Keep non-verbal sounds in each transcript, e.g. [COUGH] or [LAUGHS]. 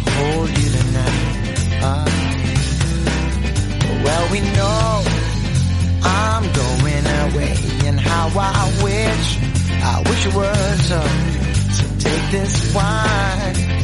Hold you tonight. Ah. well, we know I'm going away and how I wish, I wish it were so. So take this wine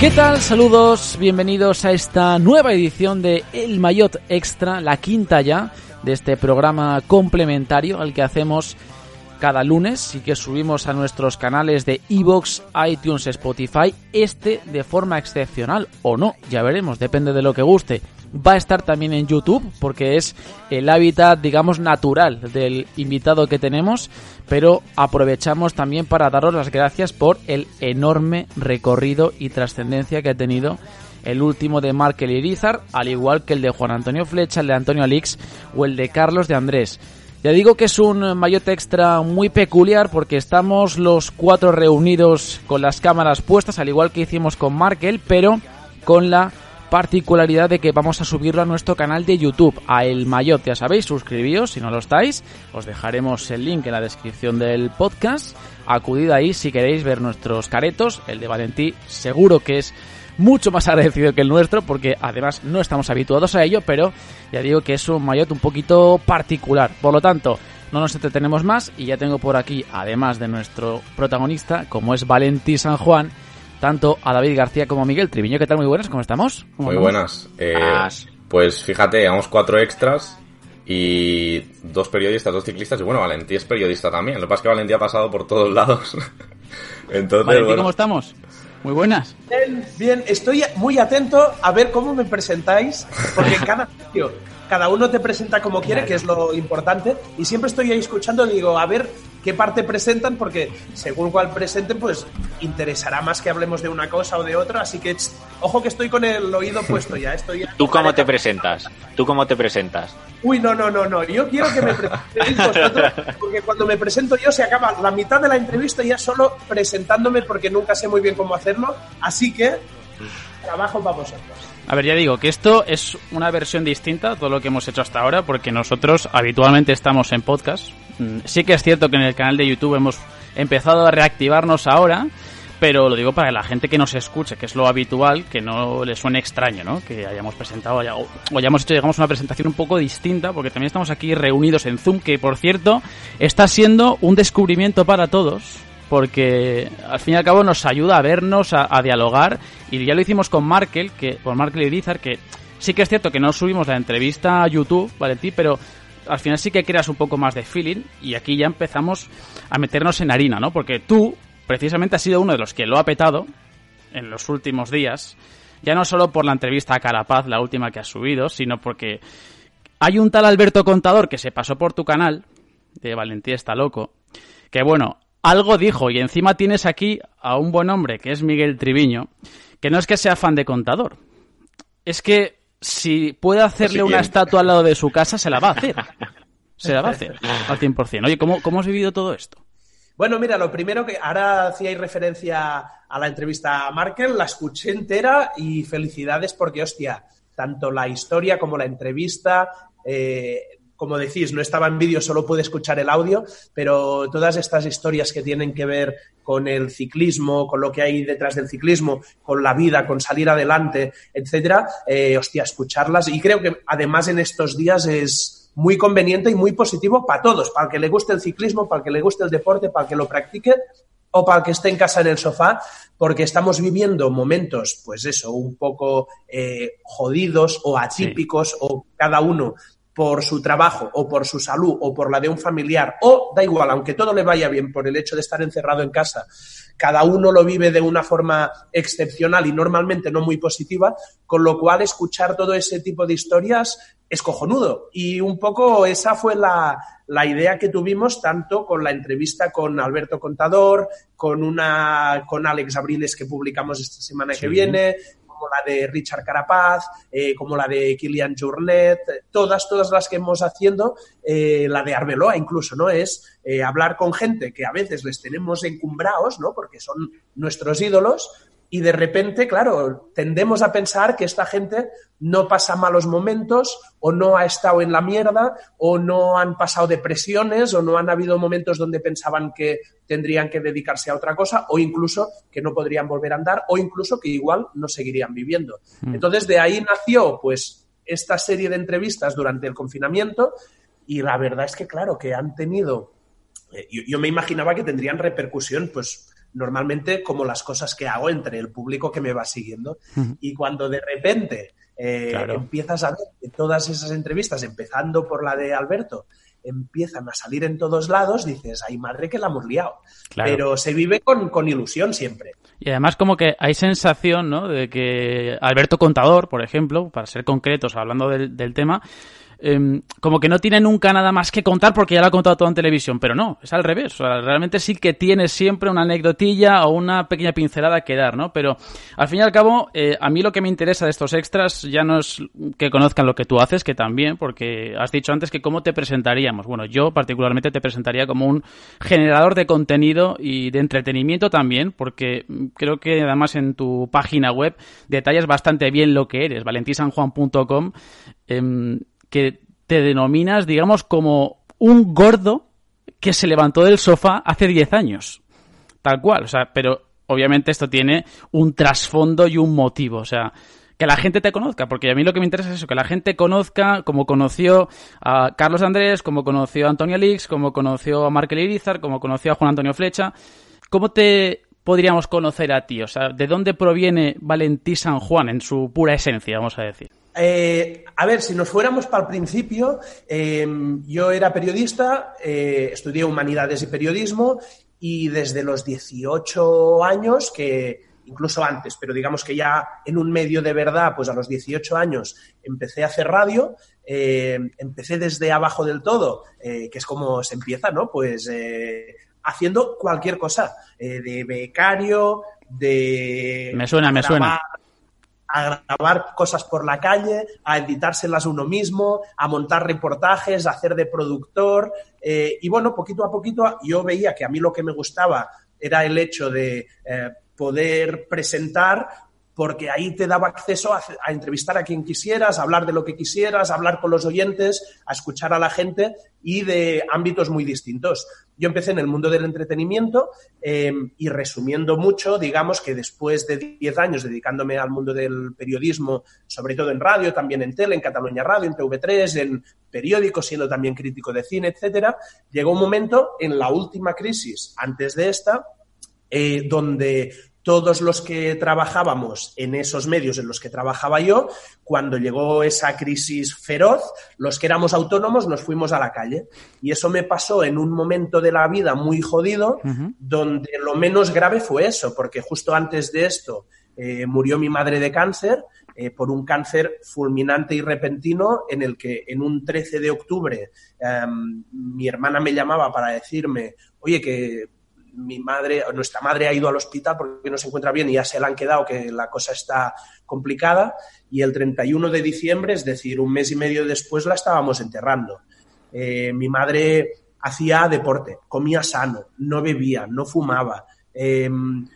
¿Qué tal? Saludos, bienvenidos a esta nueva edición de El Mayotte Extra, la quinta ya de este programa complementario al que hacemos cada lunes y que subimos a nuestros canales de Evox, iTunes, Spotify, este de forma excepcional o no, ya veremos, depende de lo que guste. Va a estar también en YouTube porque es el hábitat, digamos, natural del invitado que tenemos, pero aprovechamos también para daros las gracias por el enorme recorrido y trascendencia que ha tenido el último de Markel Irizar, al igual que el de Juan Antonio Flecha, el de Antonio Alix o el de Carlos de Andrés. Ya digo que es un mayotte extra muy peculiar porque estamos los cuatro reunidos con las cámaras puestas, al igual que hicimos con Markel, pero con la particularidad de que vamos a subirlo a nuestro canal de YouTube, a El Mayotte, ya sabéis, suscribíos si no lo estáis, os dejaremos el link en la descripción del podcast, acudid ahí si queréis ver nuestros caretos, el de Valentí seguro que es mucho más [LAUGHS] agradecido que el nuestro porque además no estamos habituados a ello, pero ya digo que es un maillot un poquito particular. Por lo tanto, no nos entretenemos más y ya tengo por aquí, además de nuestro protagonista, como es Valentí San Juan, tanto a David García como a Miguel Triviño. ¿Qué tal? Muy buenas, ¿cómo estamos? ¿Cómo Muy andamos? buenas. Eh, pues fíjate, llevamos cuatro extras y dos periodistas, dos ciclistas. Y bueno, Valentí es periodista también. Lo que pasa es que Valentí ha pasado por todos lados. [LAUGHS] Entonces, Valentí, bueno, ¿cómo estamos? Muy buenas. Bien, bien, estoy muy atento a ver cómo me presentáis, porque cada [LAUGHS] cada uno te presenta como quiere, que es lo importante, y siempre estoy ahí escuchando, digo, a ver qué parte presentan, porque según cuál presenten, pues interesará más que hablemos de una cosa o de otra, así que ojo que estoy con el oído puesto ya, estoy ¿Tú cómo te presentas? ¿Tú cómo te presentas? Uy, no, no, no, no. Yo quiero que me presentéis vosotros, porque cuando me presento yo se acaba la mitad de la entrevista ya solo presentándome porque nunca sé muy bien cómo hacerlo. Así que trabajo para vosotros. A ver, ya digo que esto es una versión distinta a todo lo que hemos hecho hasta ahora, porque nosotros habitualmente estamos en podcast. Mm, Sí que es cierto que en el canal de YouTube hemos empezado a reactivarnos ahora, pero lo digo para la gente que nos escuche, que es lo habitual, que no le suene extraño, ¿no? Que hayamos presentado ya- o hayamos hecho, una presentación un poco distinta, porque también estamos aquí reunidos en Zoom, que por cierto está siendo un descubrimiento para todos, porque al fin y al cabo nos ayuda a vernos, a, dialogar, y ya lo hicimos con Markel, que, con Markel y Irizar, que sí que es cierto que no subimos la entrevista a YouTube, Valentí, pero al final sí que creas un poco más de feeling, y aquí ya empezamos a meternos en harina, ¿no? Porque tú, precisamente, has sido uno de los que lo ha petado en los últimos días, ya no solo por la entrevista a Carapaz, la última que has subido, sino porque hay un tal Alberto Contador que se pasó por tu canal, de Valentía está loco, que bueno, algo dijo, y encima tienes aquí a un buen hombre, que es Miguel Triviño, que no es que sea fan de Contador, es que si puede hacerle una estatua al lado de su casa, se la va a hacer. Se la va a hacer al 100%. Oye, ¿cómo, cómo has vivido todo esto? Bueno, mira, lo primero que ahora hacíais referencia a la entrevista a Markel, la escuché entera y felicidades porque, hostia, tanto la historia como la entrevista, eh, como decís, no estaba en vídeo, solo pude escuchar el audio, pero todas estas historias que tienen que ver con el ciclismo, con lo que hay detrás del ciclismo, con la vida, con salir adelante, etcétera, eh, hostia, escucharlas. Y creo que además en estos días es muy conveniente y muy positivo para todos, para el que le guste el ciclismo, para el que le guste el deporte, para el que lo practique o para el que esté en casa en el sofá, porque estamos viviendo momentos, pues eso, un poco eh, jodidos o atípicos, o cada uno por su trabajo o por su salud o por la de un familiar, o da igual, aunque todo le vaya bien por el hecho de estar encerrado en casa, cada uno lo vive de una forma excepcional y normalmente no muy positiva, con lo cual escuchar todo ese tipo de historias es cojonudo. Y un poco esa fue la, la idea que tuvimos tanto con la entrevista con Alberto Contador, con una con Alex Abriles que publicamos esta semana que viene, como la de Richard Carapaz, eh, como la de Kilian Journet, todas, todas las que hemos haciendo, eh, la de Arbeloa incluso, ¿no? Es eh, hablar con gente que a veces les tenemos encumbrados, ¿no? Porque son nuestros ídolos, y de repente, claro, tendemos a pensar que esta gente no pasa malos momentos o no ha estado en la mierda o no han pasado depresiones o no han habido momentos donde pensaban que tendrían que dedicarse a otra cosa o incluso que no podrían volver a andar o incluso que igual no seguirían viviendo. Mm. Entonces de ahí nació pues esta serie de entrevistas durante el confinamiento y la verdad es que claro que han tenido eh, yo, yo me imaginaba que tendrían repercusión pues normalmente como las cosas que hago entre el público que me va siguiendo. Y cuando de repente eh, empiezas a ver que todas esas entrevistas, empezando por la de Alberto, empiezan a salir en todos lados, dices, ay madre que la hemos liado. Pero se vive con, con, ilusión siempre. Y además como que hay sensación, ¿no? De que Alberto Contador, por ejemplo, para ser concretos, hablando del, del tema, Em, como que no tiene nunca nada más que contar porque ya lo ha contado todo en televisión, pero no, es al revés. realmente sí que tiene siempre una anecdotilla o una pequeña pincelada que dar, ¿no? Pero al fin y al cabo, eh, a mí lo que me interesa de estos extras ya no es que conozcan lo que tú haces, que también, porque has dicho antes que cómo te presentaríamos. Bueno, yo particularmente te presentaría como un generador de contenido y de entretenimiento también, porque creo que además en tu página web detallas bastante bien lo que eres, valentisanjuan.com. Eh, em, que te denominas, digamos, como un gordo que se levantó del sofá hace 10 años. Tal cual, o sea, pero obviamente esto tiene un trasfondo y un motivo, o sea, que la gente te conozca, porque a mí lo que me interesa es eso, que la gente conozca como conoció a Carlos Andrés, como conoció a Antonio Lix, como conoció a Markel Irizar, como conoció a Juan Antonio Flecha. ¿Cómo te podríamos conocer a ti? O sea, ¿de dónde proviene Valentí San Juan en su pura esencia, vamos a decir? Eh, a ver, si nos fuéramos para el principio, eh, yo era periodista, eh, estudié humanidades y periodismo y desde los 18 años, que incluso antes, pero digamos que ya en un medio de verdad, pues a los 18 años empecé a hacer radio, empecé desde abajo del todo, que es como se empieza, ¿no? Pues haciendo cualquier cosa, de becario, de... Me suena, me suena a grabar cosas por la calle, a editárselas uno mismo, a montar reportajes, a hacer de productor. Eh, y bueno, poquito a poquito yo veía que a mí lo que me gustaba era el hecho de eh, poder presentar porque ahí te daba acceso a, entrevistar a quien quisieras, a hablar de lo que quisieras, a hablar con los oyentes, a escuchar a la gente y de ámbitos muy distintos. Yo empecé en el mundo del entretenimiento em, y resumiendo mucho, digamos que después de 10 años dedicándome al mundo del periodismo, sobre todo en radio, también en tele, en Cataluña Radio, en TV3, en periódicos, siendo también crítico de cine, etcétera, llegó un momento en la última crisis, antes de esta, eh, donde todos los que trabajábamos en esos medios en los que trabajaba yo, cuando llegó esa crisis feroz, los que éramos autónomos nos fuimos a la calle. Y eso me pasó en un momento de la vida muy jodido, donde lo menos grave fue eso, porque justo antes de esto eh, murió mi madre de cáncer, eh, por un cáncer fulminante y repentino en el que en un 13 de octubre em, mi hermana me llamaba para decirme, oye, que mi madre, nuestra madre ha ido al hospital porque no se encuentra bien y ya se la han quedado, que la cosa está complicada. Y el 31 de diciembre, es decir, un mes y medio después, la estábamos enterrando. Eh, mi madre hacía deporte, comía sano, no bebía, no fumaba. Em,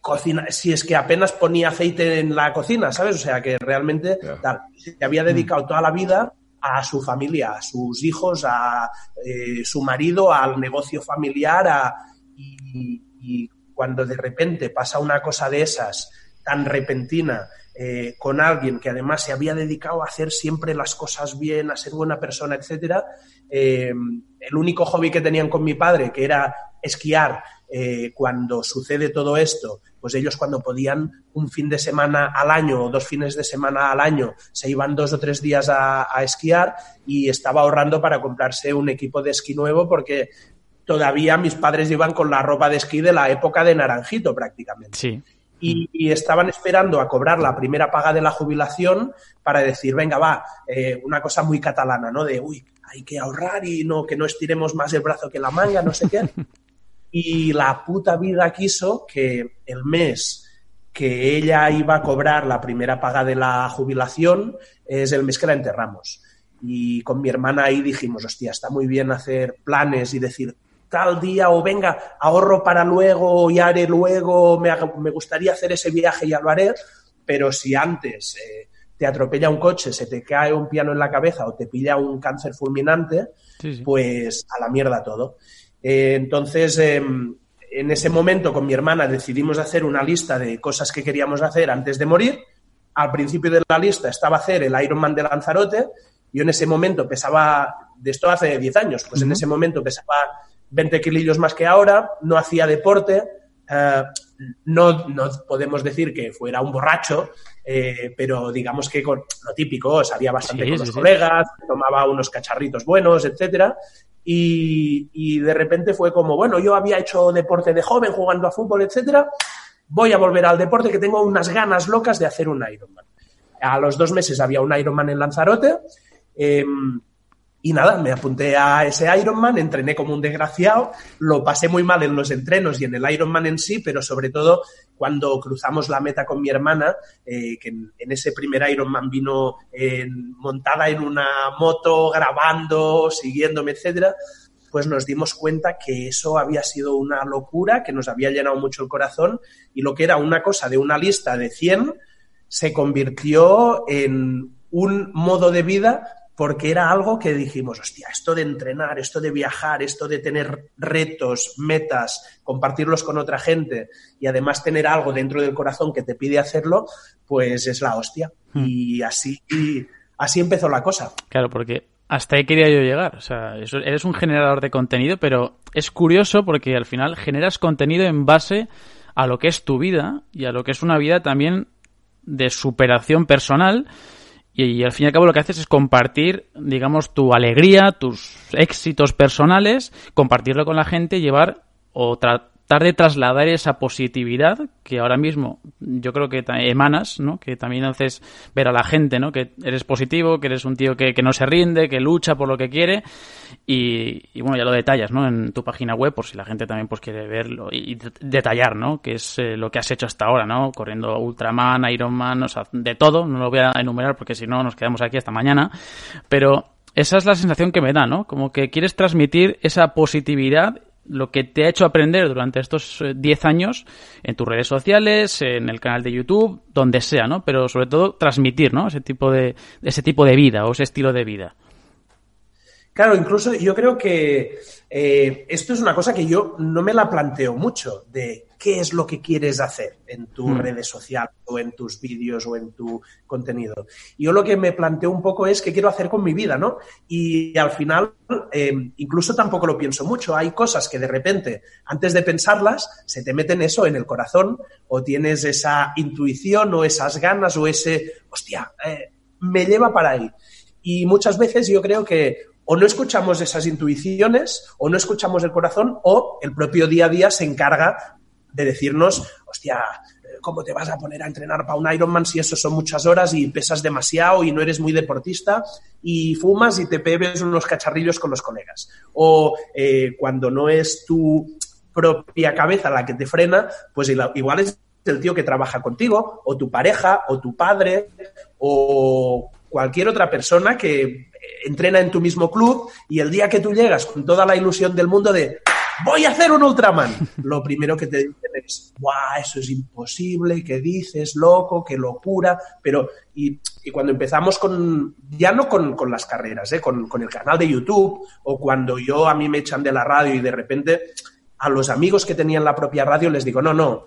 cocina, si es que apenas ponía aceite en la cocina, ¿sabes? O sea, que realmente se había dedicado toda la vida a su familia, a sus hijos, a eh, su marido, al negocio familiar, a, y, cuando de repente pasa una cosa de esas tan repentina eh, con alguien que además se había dedicado a hacer siempre las cosas bien, a ser buena persona, etcétera, eh, el único hobby que tenían con mi padre, que era esquiar, eh, cuando sucede todo esto, pues ellos cuando podían un fin de semana al año o dos fines de semana al año se iban dos o tres días a, a esquiar y estaba ahorrando para comprarse un equipo de esquí nuevo porque todavía mis padres iban con la ropa de esquí de la época de Naranjito prácticamente. Sí. Y, y estaban esperando a cobrar la primera paga de la jubilación para decir, venga, va, eh, una cosa muy catalana, ¿no? De, uy, hay que ahorrar y no, que no estiremos más el brazo que la manga, no sé qué. [LAUGHS] y la puta vida quiso que el mes que ella iba a cobrar la primera paga de la jubilación es el mes que la enterramos. Y con mi hermana ahí dijimos, hostia, está muy bien hacer planes y decir tal día o venga, ahorro para luego y haré luego, me, me gustaría hacer ese viaje y ya lo haré, pero si antes eh, te atropella un coche, se te cae un piano en la cabeza o te pilla un cáncer fulminante, Sí, sí. pues a la mierda todo. Eh, entonces, eh, en ese momento con mi hermana decidimos hacer una lista de cosas que queríamos hacer antes de morir. Al principio de la lista estaba hacer el Ironman de Lanzarote. Yo en ese momento pesaba, de esto hace 10 años, pues en ese momento pesaba 20 kilillos más que ahora, no hacía deporte, eh, no, no podemos decir que fuera un borracho, eh, pero digamos que con lo típico, salía bastante Sí, con los sí. colegas, tomaba unos cacharritos buenos, etcétera. Y, y de repente fue como, bueno, yo había hecho deporte de joven jugando a fútbol, etcétera. Voy a volver al deporte que tengo unas ganas locas de hacer un Ironman. A los dos meses había un Ironman en Lanzarote. eh, y nada, me apunté a ese Ironman, entrené como un desgraciado, lo pasé muy mal en los entrenos y en el Ironman en sí, pero sobre todo cuando cruzamos la meta con mi hermana, eh, que en, ese primer Ironman vino en- montada en una moto, grabando, siguiéndome, etcétera, pues nos dimos cuenta que eso había sido una locura, que nos había llenado mucho el corazón y lo que era una cosa de una lista de 100 se convirtió en un modo de vida porque era algo que dijimos, hostia, esto de entrenar, esto de viajar, esto de tener retos, metas, compartirlos con otra gente y además tener algo dentro del corazón que te pide hacerlo, pues es la hostia. Y así, y así empezó la cosa. Claro, porque hasta ahí quería yo llegar. O sea, eres un generador de contenido, pero es curioso porque al final generas contenido en base a lo que es tu vida y a lo que es una vida también de superación personal. Y, y al fin y al cabo lo que haces es compartir, digamos, tu alegría, tus éxitos personales, compartirlo con la gente, llevar o tratar de trasladar esa positividad que ahora mismo yo creo que emanas, ¿no? Que también haces ver a la gente, ¿no? Que eres positivo, que eres un tío que, no se rinde, que lucha por lo que quiere y, bueno, ya lo detallas, ¿no? En tu página web por si la gente también pues quiere verlo y de- detallar, ¿no? Que es eh, lo que has hecho hasta ahora, ¿no? Corriendo Ultraman, Ironman, o sea, de todo, no lo voy a enumerar porque si no nos quedamos aquí hasta mañana, pero esa es la sensación que me da, ¿no? Como que quieres transmitir esa positividad lo que te ha hecho aprender durante estos eh, 10 años en tus redes sociales, en el canal de YouTube, donde sea, ¿no? Pero sobre todo transmitir, ¿no? Ese tipo de, ese tipo de vida o ese estilo de vida. Claro, incluso yo creo que eh, esto es una cosa que yo no me la planteo mucho, de qué es lo que quieres hacer en tus Mm. redes sociales o en tus vídeos o en tu contenido. Yo lo que me planteo un poco es qué quiero hacer con mi vida, ¿no? Y al final, eh, incluso tampoco lo pienso mucho. Hay cosas que de repente, antes de pensarlas, se te meten eso en el corazón o tienes esa intuición o esas ganas o ese, hostia, eh, me lleva para ahí. Y muchas veces yo creo que o no escuchamos esas intuiciones, o no escuchamos el corazón, o el propio día a día se encarga de decirnos, hostia, ¿cómo te vas a poner a entrenar para un Ironman si eso son muchas horas y pesas demasiado y no eres muy deportista y fumas y te bebes unos cacharrillos con los colegas? O eh, cuando no es tu propia cabeza la que te frena, pues igual es el tío que trabaja contigo, o tu pareja, o tu padre, o cualquier otra persona que entrena en tu mismo club y el día que tú llegas con toda la ilusión del mundo de voy a hacer un Ultraman, lo primero que te dicen es, ¡guau! Eso es imposible, ¿qué dices, loco? ¡Qué locura! Pero, y, cuando empezamos con, ya no con, con las carreras, ¿eh? con, con el canal de YouTube, o cuando yo a mí me echan de la radio y de repente a los amigos que tenían la propia radio les digo, no, no,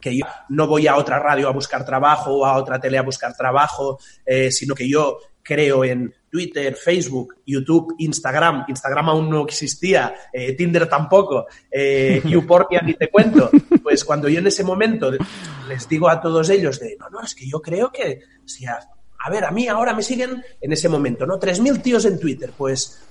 que yo no voy a otra radio a buscar trabajo o a otra tele a buscar trabajo, eh, sino que yo creo en Twitter, Facebook, YouTube, Instagram. Instagram aún no existía, eh, Tinder tampoco, eh, [LAUGHS] Upornia ni te cuento. Pues cuando yo en ese momento les digo a todos ellos de, no, no, es que yo creo que si a, a ver, a mí ahora me siguen en ese momento, ¿no? 3.000 tíos en Twitter. Pues,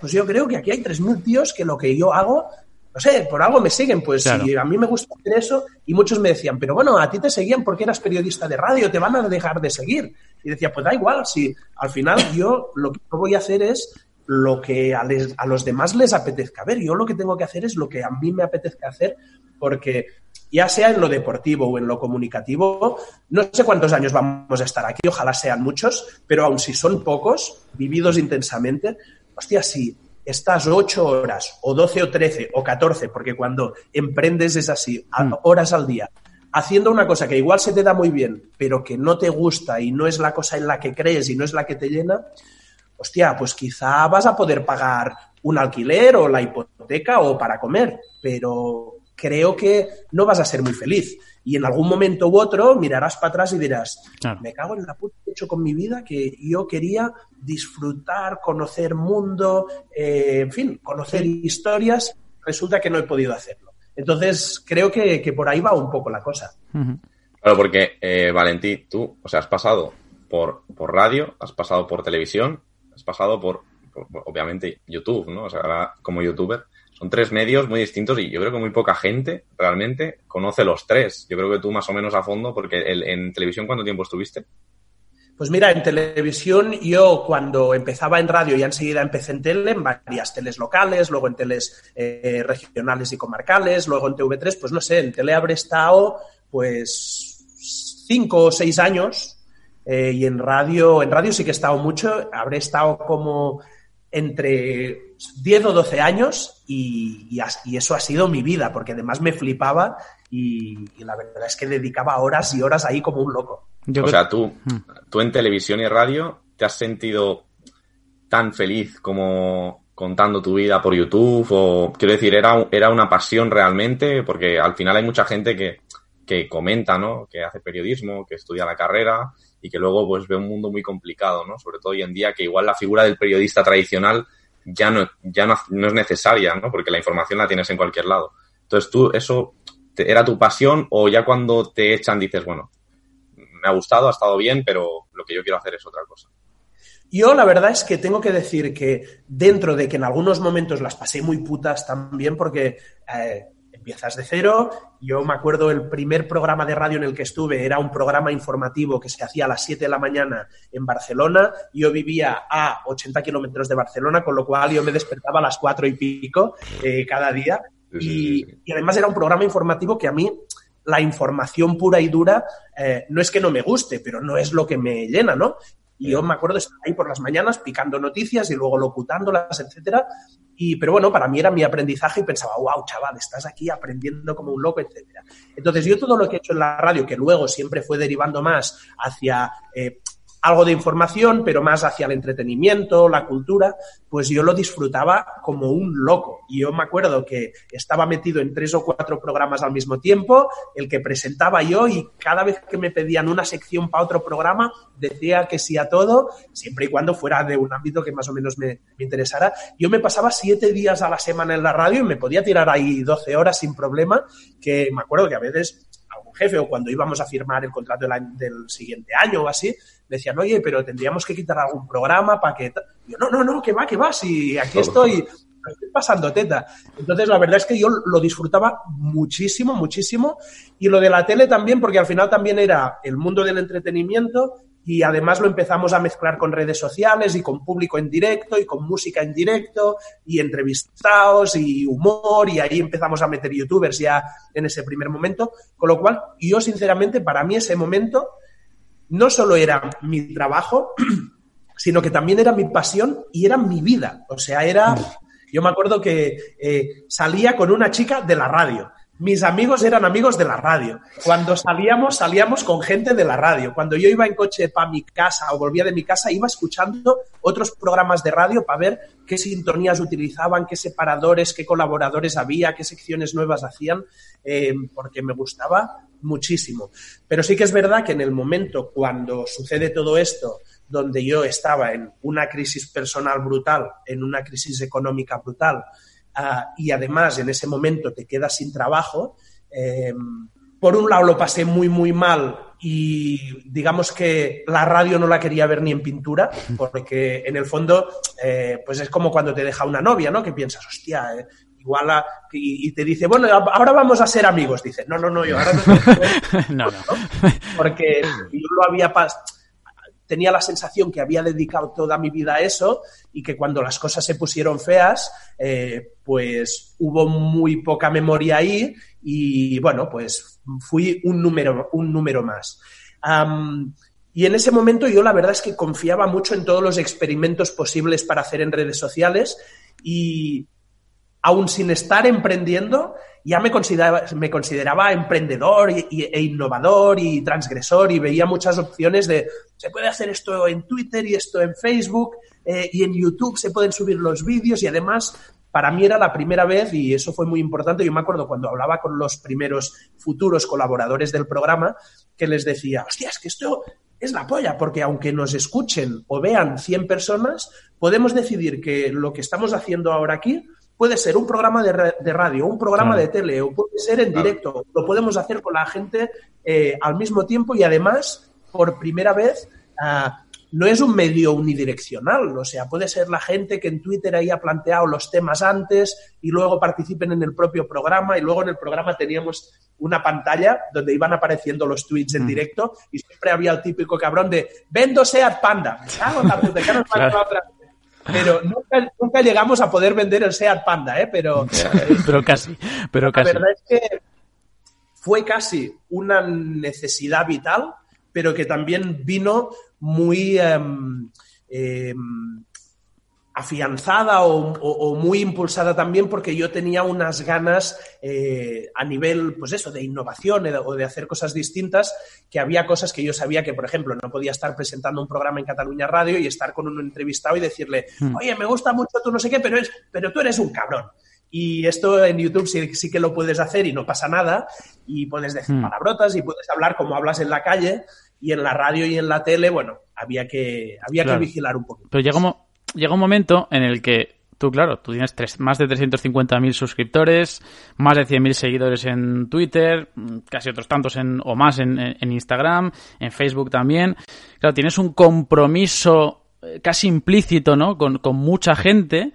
pues yo creo que aquí hay 3.000 tíos que lo que yo hago no sé, por algo me siguen, pues Claro. a mí me gusta hacer eso y muchos me decían, pero bueno, a ti te seguían porque eras periodista de radio, te van a dejar de seguir. Y decía, pues da igual, si al final yo lo que voy a hacer es lo que a, les- a los demás les apetezca ver. Yo lo que tengo que hacer es lo que a mí me apetezca hacer porque ya sea en lo deportivo o en lo comunicativo, no sé cuántos años vamos a estar aquí, ojalá sean muchos, pero aun si son pocos, vividos intensamente, hostia, si estás ocho horas o 12 o 13 o 14, porque cuando emprendes es así, Mm. horas al día, haciendo una cosa que igual se te da muy bien, pero que no te gusta y no es la cosa en la que crees y no es la que te llena, hostia, pues quizá vas a poder pagar un alquiler o la hipoteca o para comer, pero creo que no vas a ser muy feliz. Y en algún momento u otro mirarás para atrás y dirás, Claro. me cago en la puta que he hecho con mi vida que yo quería disfrutar, conocer mundo, eh, en fin, conocer historias, resulta que no he podido hacerlo. Entonces, creo que, que por ahí va un poco la cosa. Claro, porque, eh, Valentí, tú, o sea, has pasado por, por radio, has pasado por televisión, has pasado por, por- por, obviamente, YouTube, ¿no? O sea, ahora como youtuber. Son tres medios muy distintos y yo creo que muy poca gente realmente conoce los tres. Yo creo que tú más o menos a fondo, porque en televisión, ¿cuánto tiempo estuviste? Pues mira, en televisión yo cuando empezaba en radio ya enseguida empecé en tele, en varias teles locales, luego en teles eh, regionales y comarcales, luego en TV3, pues no sé, en tele habré estado pues cinco o seis años eh, y en radio, en radio sí que he estado mucho, habré estado como entre 10 o 12 años y, y as- y eso ha sido mi vida, porque además me flipaba y, y la verdad es que dedicaba horas y horas ahí como un loco. Yo o creo- sea, tú, tú en televisión y radio te has sentido tan feliz como contando tu vida por YouTube o quiero decir, era, un- era una pasión realmente porque al final hay mucha gente que, que comenta, ¿no? Que hace periodismo, que estudia la carrera y que luego pues ve un mundo muy complicado, ¿no? Sobre todo hoy en día que igual la figura del periodista tradicional ya no, ya no, no es necesaria, ¿no? Porque la información la tienes en cualquier lado. Entonces tú, eso era tu pasión o ya cuando te echan dices, bueno, me ha gustado, ha estado bien, pero lo que yo quiero hacer es otra cosa. Yo la verdad es que tengo que decir que dentro de que en algunos momentos las pasé muy putas también porque eh, empiezas de cero. Yo me acuerdo el primer programa de radio en el que estuve era un programa informativo que se hacía a las 7 de la mañana en Barcelona. Yo vivía a 80 kilómetros de Barcelona, con lo cual yo me despertaba a las 4 y pico eh, cada día. Y, y además era un programa informativo que a mí la información pura y dura eh, no es que no me guste, pero no es lo que me llena, ¿no? Y yo me acuerdo estar ahí por las mañanas picando noticias y luego locutándolas, etcétera. Pero bueno, para mí era mi aprendizaje y pensaba, wow, chaval, estás aquí aprendiendo como un loco, etcétera. Entonces, yo todo lo que he hecho en la radio, que luego siempre fue derivando más hacia eh, algo de información, pero más hacia el entretenimiento, la cultura, pues yo lo disfrutaba como un loco. Y yo me acuerdo que estaba metido en tres o cuatro programas al mismo tiempo, el que presentaba yo y cada vez que me pedían una sección para otro programa, decía que sí a todo, siempre y cuando fuera de un ámbito que más o menos me, interesara. Yo me pasaba siete días a la semana en la radio y me podía tirar ahí 12 horas sin problema, que me acuerdo que a veces algún jefe o cuando íbamos a firmar el contrato del, año- del siguiente año o así, decían, oye, pero tendríamos que quitar algún programa para que... ta-". Y yo, no, no, no, que va, que va, si aquí estoy, me estoy pasando teta. Entonces, la verdad es que yo lo disfrutaba muchísimo, muchísimo. Y lo de la tele también, porque al final también era el mundo del entretenimiento y además lo empezamos a mezclar con redes sociales y con público en directo y con música en directo y entrevistados y humor y ahí empezamos a meter youtubers ya en ese primer momento. Con lo cual, yo sinceramente, para mí ese momento no solo era mi trabajo, [CLEARS THROAT] sino que también era mi pasión y era mi vida. O sea, era... Yo me acuerdo que eh, salía con una chica de la radio. Mis amigos eran amigos de la radio. Cuando salíamos, salíamos con gente de la radio. Cuando yo iba en coche para mi casa o volvía de mi casa, iba escuchando otros programas de radio para ver qué sintonías utilizaban, qué separadores, qué colaboradores había, qué secciones nuevas hacían, eh, porque me gustaba muchísimo. Pero sí que es verdad que en el momento cuando sucede todo esto, donde yo estaba en una crisis personal brutal, en una crisis económica brutal, ah, y además en ese momento te quedas sin trabajo, eh, por un lado lo pasé muy, muy mal y digamos que la radio no la quería ver ni en pintura, [LAUGHS] porque en el fondo, eh, pues es como cuando te deja una novia, ¿no? Que piensas, hostia, eh, igual a, y, te dice, bueno, ahora vamos a ser amigos. Dice, no, no, no, yo ahora no, [LAUGHS] no, no. Porque yo lo había pasado tenía la sensación que había dedicado toda mi vida a eso y que cuando las cosas se pusieron feas, eh, pues hubo muy poca memoria ahí y bueno, pues fui un número, un número más. y en ese momento yo la verdad es que confiaba mucho en todos los experimentos posibles para hacer en redes sociales y aún sin estar emprendiendo, ya me consideraba, emprendedor e innovador y transgresor y veía muchas opciones de, se puede hacer esto en Twitter y esto en Facebook eh, y en YouTube se pueden subir los vídeos y además para mí era la primera vez y eso fue muy importante. Yo me acuerdo cuando hablaba con los primeros futuros colaboradores del programa que les decía, hostia, es que esto es la polla, porque aunque nos escuchen o vean 100 personas, podemos decidir que lo que estamos haciendo ahora aquí puede ser un programa de, radio, un programa de tele, o puede ser en directo. Lo podemos hacer con la gente eh, al mismo tiempo y además, por primera vez, ah, no es un medio unidireccional. O sea, puede ser la gente que en Twitter haya planteado los temas antes y luego participen en el propio programa y luego en el programa teníamos una pantalla donde iban apareciendo los tweets en mm. directo y siempre había el típico cabrón de vendo Seat Panda. [LAUGHS] pero [LAUGHS] nunca, llegamos a poder vender el Seat Panda, ¿eh? Pero, [LAUGHS] pero casi, pero casi. La verdad es que fue casi una necesidad vital, pero que también vino muy em, em, afianzada o, muy impulsada también porque yo tenía unas ganas eh, a nivel, pues eso, de innovación eh, o de hacer cosas distintas, que había cosas que yo sabía que, por ejemplo, no podía estar presentando un programa en Cataluña Radio y estar con un entrevistado y decirle, hmm. oye, me gusta mucho tú no sé qué, pero, es, pero tú eres un cabrón. Y esto en YouTube sí, sí, que lo puedes hacer y no pasa nada. Y puedes decir hmm. palabrotas y puedes hablar como hablas en la calle. Y en la radio y en la tele, bueno, había que, había que vigilar un poquito. Pero llega como llega un momento en el que tú, claro, tú tienes más de 350.000 suscriptores, más de 100.000 seguidores en Twitter, casi otros tantos en, o más en, Instagram, en Facebook también. Claro, tienes un compromiso eh, casi implícito, ¿no? Con, con mucha gente.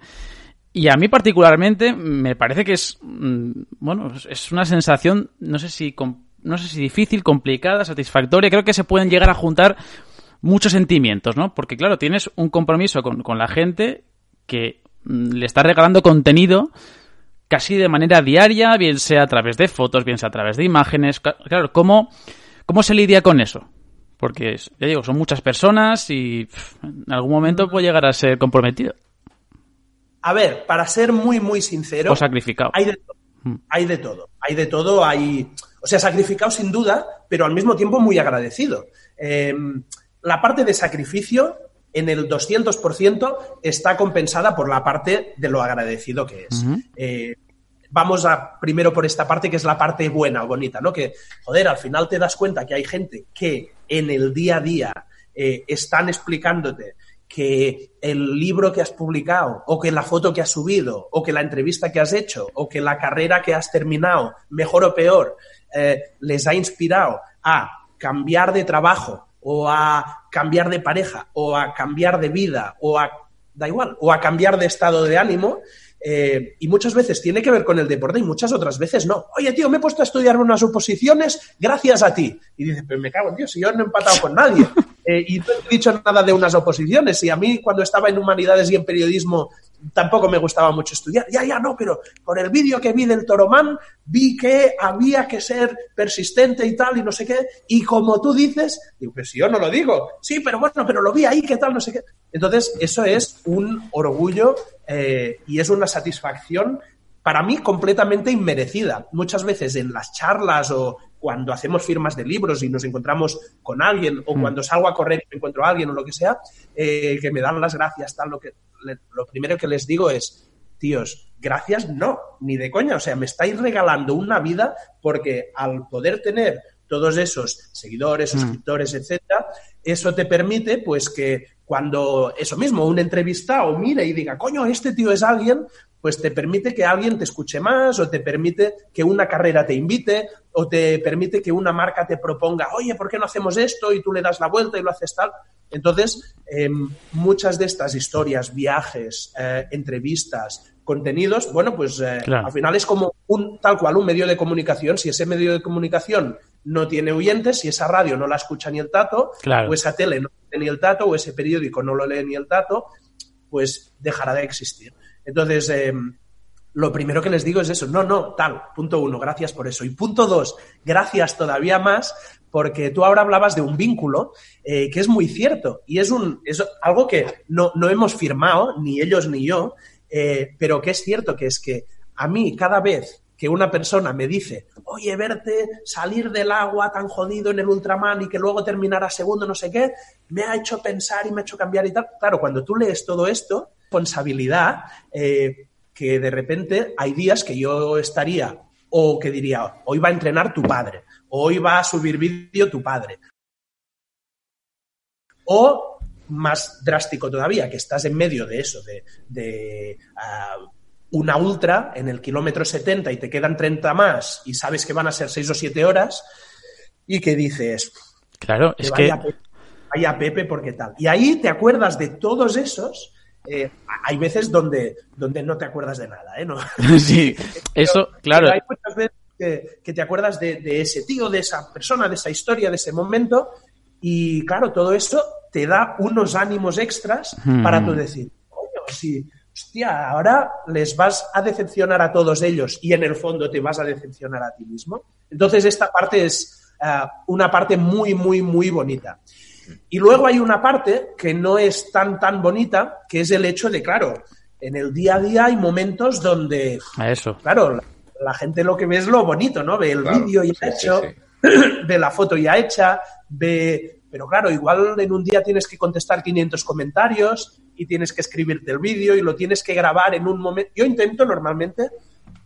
Y a mí particularmente me parece que es, mm, bueno, es una sensación, no sé si, no sé si difícil, complicada, satisfactoria. Creo que se pueden llegar a juntar muchos sentimientos, ¿no? Porque claro, tienes un compromiso con, la gente que mm, le está regalando contenido casi de manera diaria, bien sea a través de fotos, bien sea a través de imágenes. Claro, ¿cómo, cómo se lidia con eso? Porque, ya digo, son muchas personas y en algún momento puede llegar a ser comprometido. A ver, para ser muy, muy sincero. O sacrificado. Hay de, todo. Mm. hay de todo. Hay de todo. Hay. O sea, sacrificado sin duda, pero al mismo tiempo muy agradecido. Eh, la parte de sacrificio en el 200% está compensada por la parte de lo agradecido que es. Eh, vamos a primero por esta parte que es la parte buena o bonita, ¿no? Que, joder, al final te das cuenta que hay gente que en el día a día eh, están explicándote que el libro que has publicado, o que la foto que has subido, o que la entrevista que has hecho, o que la carrera que has terminado, mejor o peor, eh, les ha inspirado a cambiar de trabajo o a cambiar de pareja, o a cambiar de vida, o a, da igual, o a cambiar de estado de ánimo. Eh, y muchas veces tiene que ver con el deporte y muchas otras veces no. Oye, tío, me he puesto a estudiar unas oposiciones gracias a ti. Y dices, pero me cago en Dios, si yo no he empatado con nadie. [LAUGHS] Eh, y no he dicho nada de unas oposiciones. Y a mí, cuando estaba en humanidades y en periodismo, tampoco me gustaba mucho estudiar. Ya, ya, no, pero por el vídeo que vi del Toromán, vi que había que ser persistente y tal, y no sé qué. Y como tú dices, digo, pues si yo no lo digo. Sí, pero bueno, pero lo vi ahí, ¿qué tal? No sé qué. Entonces, eso es un orgullo eh, y es una satisfacción para mí completamente inmerecida. Muchas veces en las charlas o cuando hacemos firmas de libros y nos encontramos con alguien o mm. cuando salgo a correr y encuentro a alguien o lo que sea, eh, que me dan las gracias, tal, lo que lo primero que les digo es, tíos, gracias no, ni de coña, o sea, me estáis regalando una vida porque al poder tener todos esos seguidores, mm. suscriptores, etcétera, eso te permite pues que cuando eso mismo, un entrevistado mire y diga, coño, este tío es alguien, pues te permite que alguien te escuche más o te permite que una carrera te invite o te permite que una marca te proponga, oye, ¿por qué no hacemos esto? Y tú le das la vuelta y lo haces tal. Entonces, em, muchas de estas historias, viajes, eh, entrevistas, contenidos, bueno, pues eh, al final es como un tal cual un medio de comunicación. Si ese medio de comunicación no tiene oyentes, si esa radio no la escucha ni el tato, o esa tele no lee ni el tato, o ese periódico no lo lee ni el tato, pues dejará de existir. Entonces, eh, lo primero que les digo es eso, no, no, tal, punto uno, gracias por eso. Y punto dos, gracias todavía más porque tú ahora hablabas de un vínculo eh, que es muy cierto y es, un, es algo que no, no hemos firmado, ni ellos ni yo, eh, pero que es cierto que es que a mí cada vez que una persona me dice, oye, verte salir del agua tan jodido en el Ultraman y que luego terminara segundo, no sé qué, me ha hecho pensar y me ha hecho cambiar y tal. Claro, cuando tú lees todo esto, responsabilidad, eh, que de repente hay días que yo estaría o que diría, hoy va a entrenar tu padre, hoy va a subir vídeo tu padre. O más drástico todavía, que estás en medio de eso, de, ah, una ultra en el kilómetro 70 y te quedan 30 más y sabes que van a ser 6 o 7 horas y que dices, claro, es que... Vaya Pepe porque tal. Y ahí te acuerdas de todos esos eh, hay veces donde, donde no te acuerdas de nada, ¿eh? ¿No? [LAUGHS] Sí, eso, claro. hay muchas veces que, te acuerdas de, ese tío, de esa persona, de esa historia, de ese momento, y claro, todo eso te da unos ánimos extras para tú hmm. decir, coño, si, hostia, ahora les vas a decepcionar a todos ellos y en el fondo te vas a decepcionar a ti mismo. Entonces, esta parte es eh, una parte muy, muy, muy bonita. Y luego hay una parte que no es tan, tan bonita, que es el hecho de, claro, en el día a día hay momentos donde, eso. claro, la, gente lo que ve es lo bonito, ¿no? Ve el vídeo ya hecho, [CLEARS THROAT] ve la foto ya hecha, ve... Pero claro, igual en un día tienes que contestar 500 comentarios y tienes que escribirte el vídeo y lo tienes que grabar en un momento. Yo intento normalmente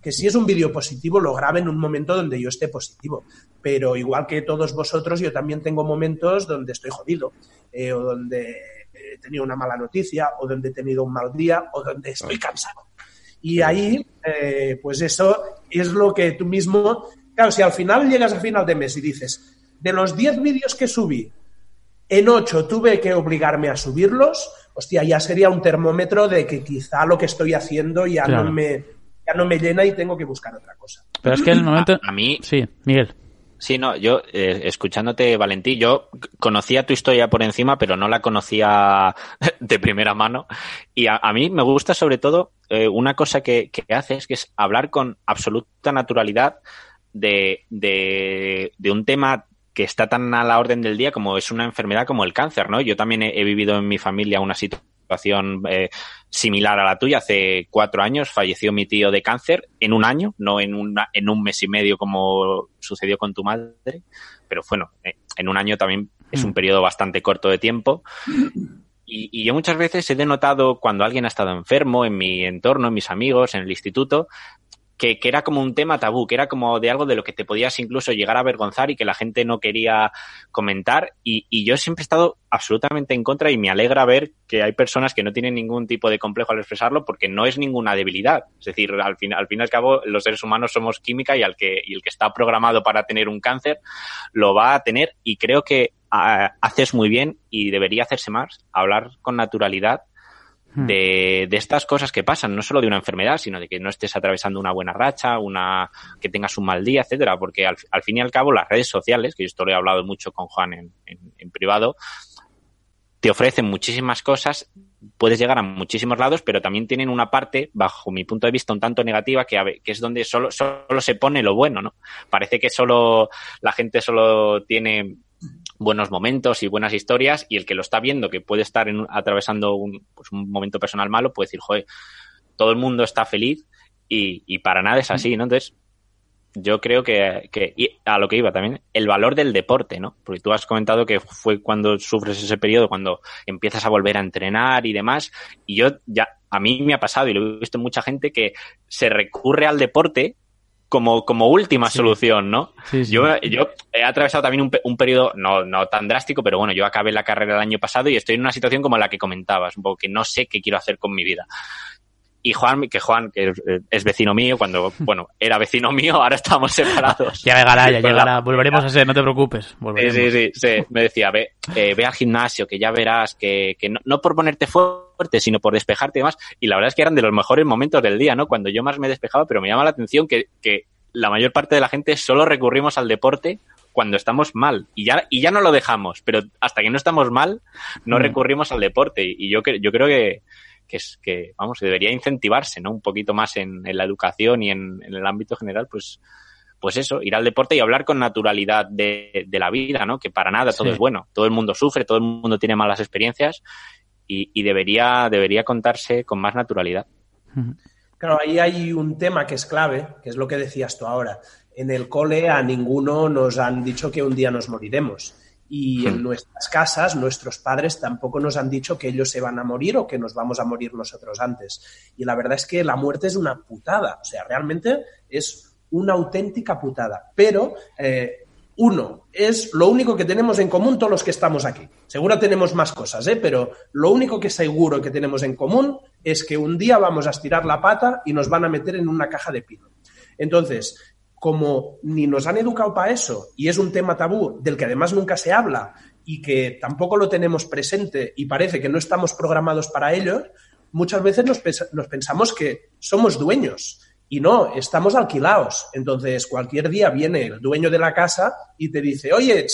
que si es un vídeo positivo lo grabe en un momento donde yo esté positivo. Pero igual que todos vosotros, yo también tengo momentos donde estoy jodido, eh, o donde he tenido una mala noticia, o donde he tenido un mal día, o donde estoy cansado. Y ahí, eh, pues eso es lo que tú mismo, claro, si al final llegas a final de mes y dices, de los 10 vídeos que subí, en 8 tuve que obligarme a subirlos, hostia, ya sería un termómetro de que quizá lo que estoy haciendo ya no me no me llena y tengo que buscar otra cosa. Pero es que el momento... A, mí... Sí, Miguel. Sí, no, yo, eh, escuchándote, Valentín, yo conocía tu historia por encima, pero no la conocía [LAUGHS] de primera mano. Y a, mí me gusta sobre todo eh, una cosa que, que, haces, que es hablar con absoluta naturalidad de, de, de, un tema que está tan a la orden del día como es una enfermedad como el cáncer, ¿no? Yo también he, he vivido en mi familia una situación situación eh, similar a la tuya. Hace cuatro años falleció mi tío de cáncer en un año, no en, una, en un mes y medio como sucedió con tu madre, pero bueno, eh, en un año también es un mm. periodo bastante corto de tiempo. Y, y, yo muchas veces he denotado cuando alguien ha estado enfermo en mi entorno, en mis amigos, en el instituto, que, era como un tema tabú, que era como de algo de lo que te podías incluso llegar a avergonzar y que la gente no quería comentar. Y, yo siempre he estado absolutamente en contra y me alegra ver que hay personas que no tienen ningún tipo de complejo al expresarlo porque no es ninguna debilidad. Es decir, al fin, al fin y al cabo, los seres humanos somos química y, al que, y el que está programado para tener un cáncer lo va a tener y creo que ah, haces muy bien y debería hacerse más, hablar con naturalidad. De, de, estas cosas que pasan, no solo de una enfermedad, sino de que no estés atravesando una buena racha, una que tengas un mal día, etcétera, porque al, fin y al cabo las redes sociales, que yo esto lo he hablado mucho con Juan en, en, privado, te ofrecen muchísimas cosas, puedes llegar a muchísimos lados, pero también tienen una parte, bajo mi punto de vista, un tanto negativa, que, que es donde solo, solo se pone lo bueno, ¿no? Parece que solo la gente solo tiene buenos momentos y buenas historias y el que lo está viendo, que puede estar en, atravesando un, pues un momento personal malo, puede decir, joder, todo el mundo está feliz y, para nada es así, ¿no? Entonces, yo creo que, que y a lo que iba también, el valor del deporte, ¿no? Porque tú has comentado que fue cuando sufres ese periodo, cuando empiezas a volver a entrenar y demás, y yo ya, a mí me ha pasado y lo he visto en mucha gente que se recurre al deporte como, como última Sí. solución, ¿no? Sí, sí. Yo, yo he atravesado también un, un periodo, no, no tan drástico, pero bueno, yo acabé la carrera el año pasado y estoy en una situación como la que comentabas, un poco que no sé qué quiero hacer con mi vida. Y Juan, que Juan, que es, vecino mío, cuando, [LAUGHS] bueno, era vecino mío, ahora estamos separados. Ya llegará, ya [LAUGHS] la- llegará. Volveremos a ser, no te preocupes. Volveremos. sí, sí, sí. Me decía, ve, eh, ve al gimnasio, que ya verás, que, que no, no por ponerte fuerte, sino por despejarte y demás. Y la verdad es que eran de los mejores momentos del día, ¿no? Cuando yo más me despejaba, pero me llama la atención que, que la mayor parte de la gente solo recurrimos al deporte cuando estamos mal. Y ya, y ya no lo dejamos, pero hasta que no estamos mal, no Mm. recurrimos al deporte. Y yo, yo creo que, que es que, vamos, debería incentivarse, ¿no? Un poquito más en, en la educación y en, en el ámbito general, pues, pues eso, ir al deporte y hablar con naturalidad de, de la vida, ¿no? Que para nada todo Sí. es bueno. Todo el mundo sufre, todo el mundo tiene malas experiencias y, y debería, debería contarse con más naturalidad. Claro, ahí hay un tema que es clave, que es lo que decías tú ahora. En el cole a ninguno nos han dicho que un día nos moriremos. Y en Hmm. nuestras casas, nuestros padres tampoco nos han dicho que ellos se van a morir o que nos vamos a morir nosotros antes. Y la verdad es que la muerte es una putada. O sea, realmente es una auténtica putada. Pero, eh, uno, es lo único que tenemos en común todos los que estamos aquí. Seguro tenemos más cosas, ¿eh? pero lo único que seguro que tenemos en común es que un día vamos a estirar la pata y nos van a meter en una caja de pino. Entonces, como ni nos han educado para eso y es un tema tabú del que además nunca se habla y que tampoco lo tenemos presente y parece que no estamos programados para ello, muchas veces nos, nos pensamos que somos dueños y no, estamos alquilados. Entonces, cualquier día viene el dueño de la casa y te dice, oye,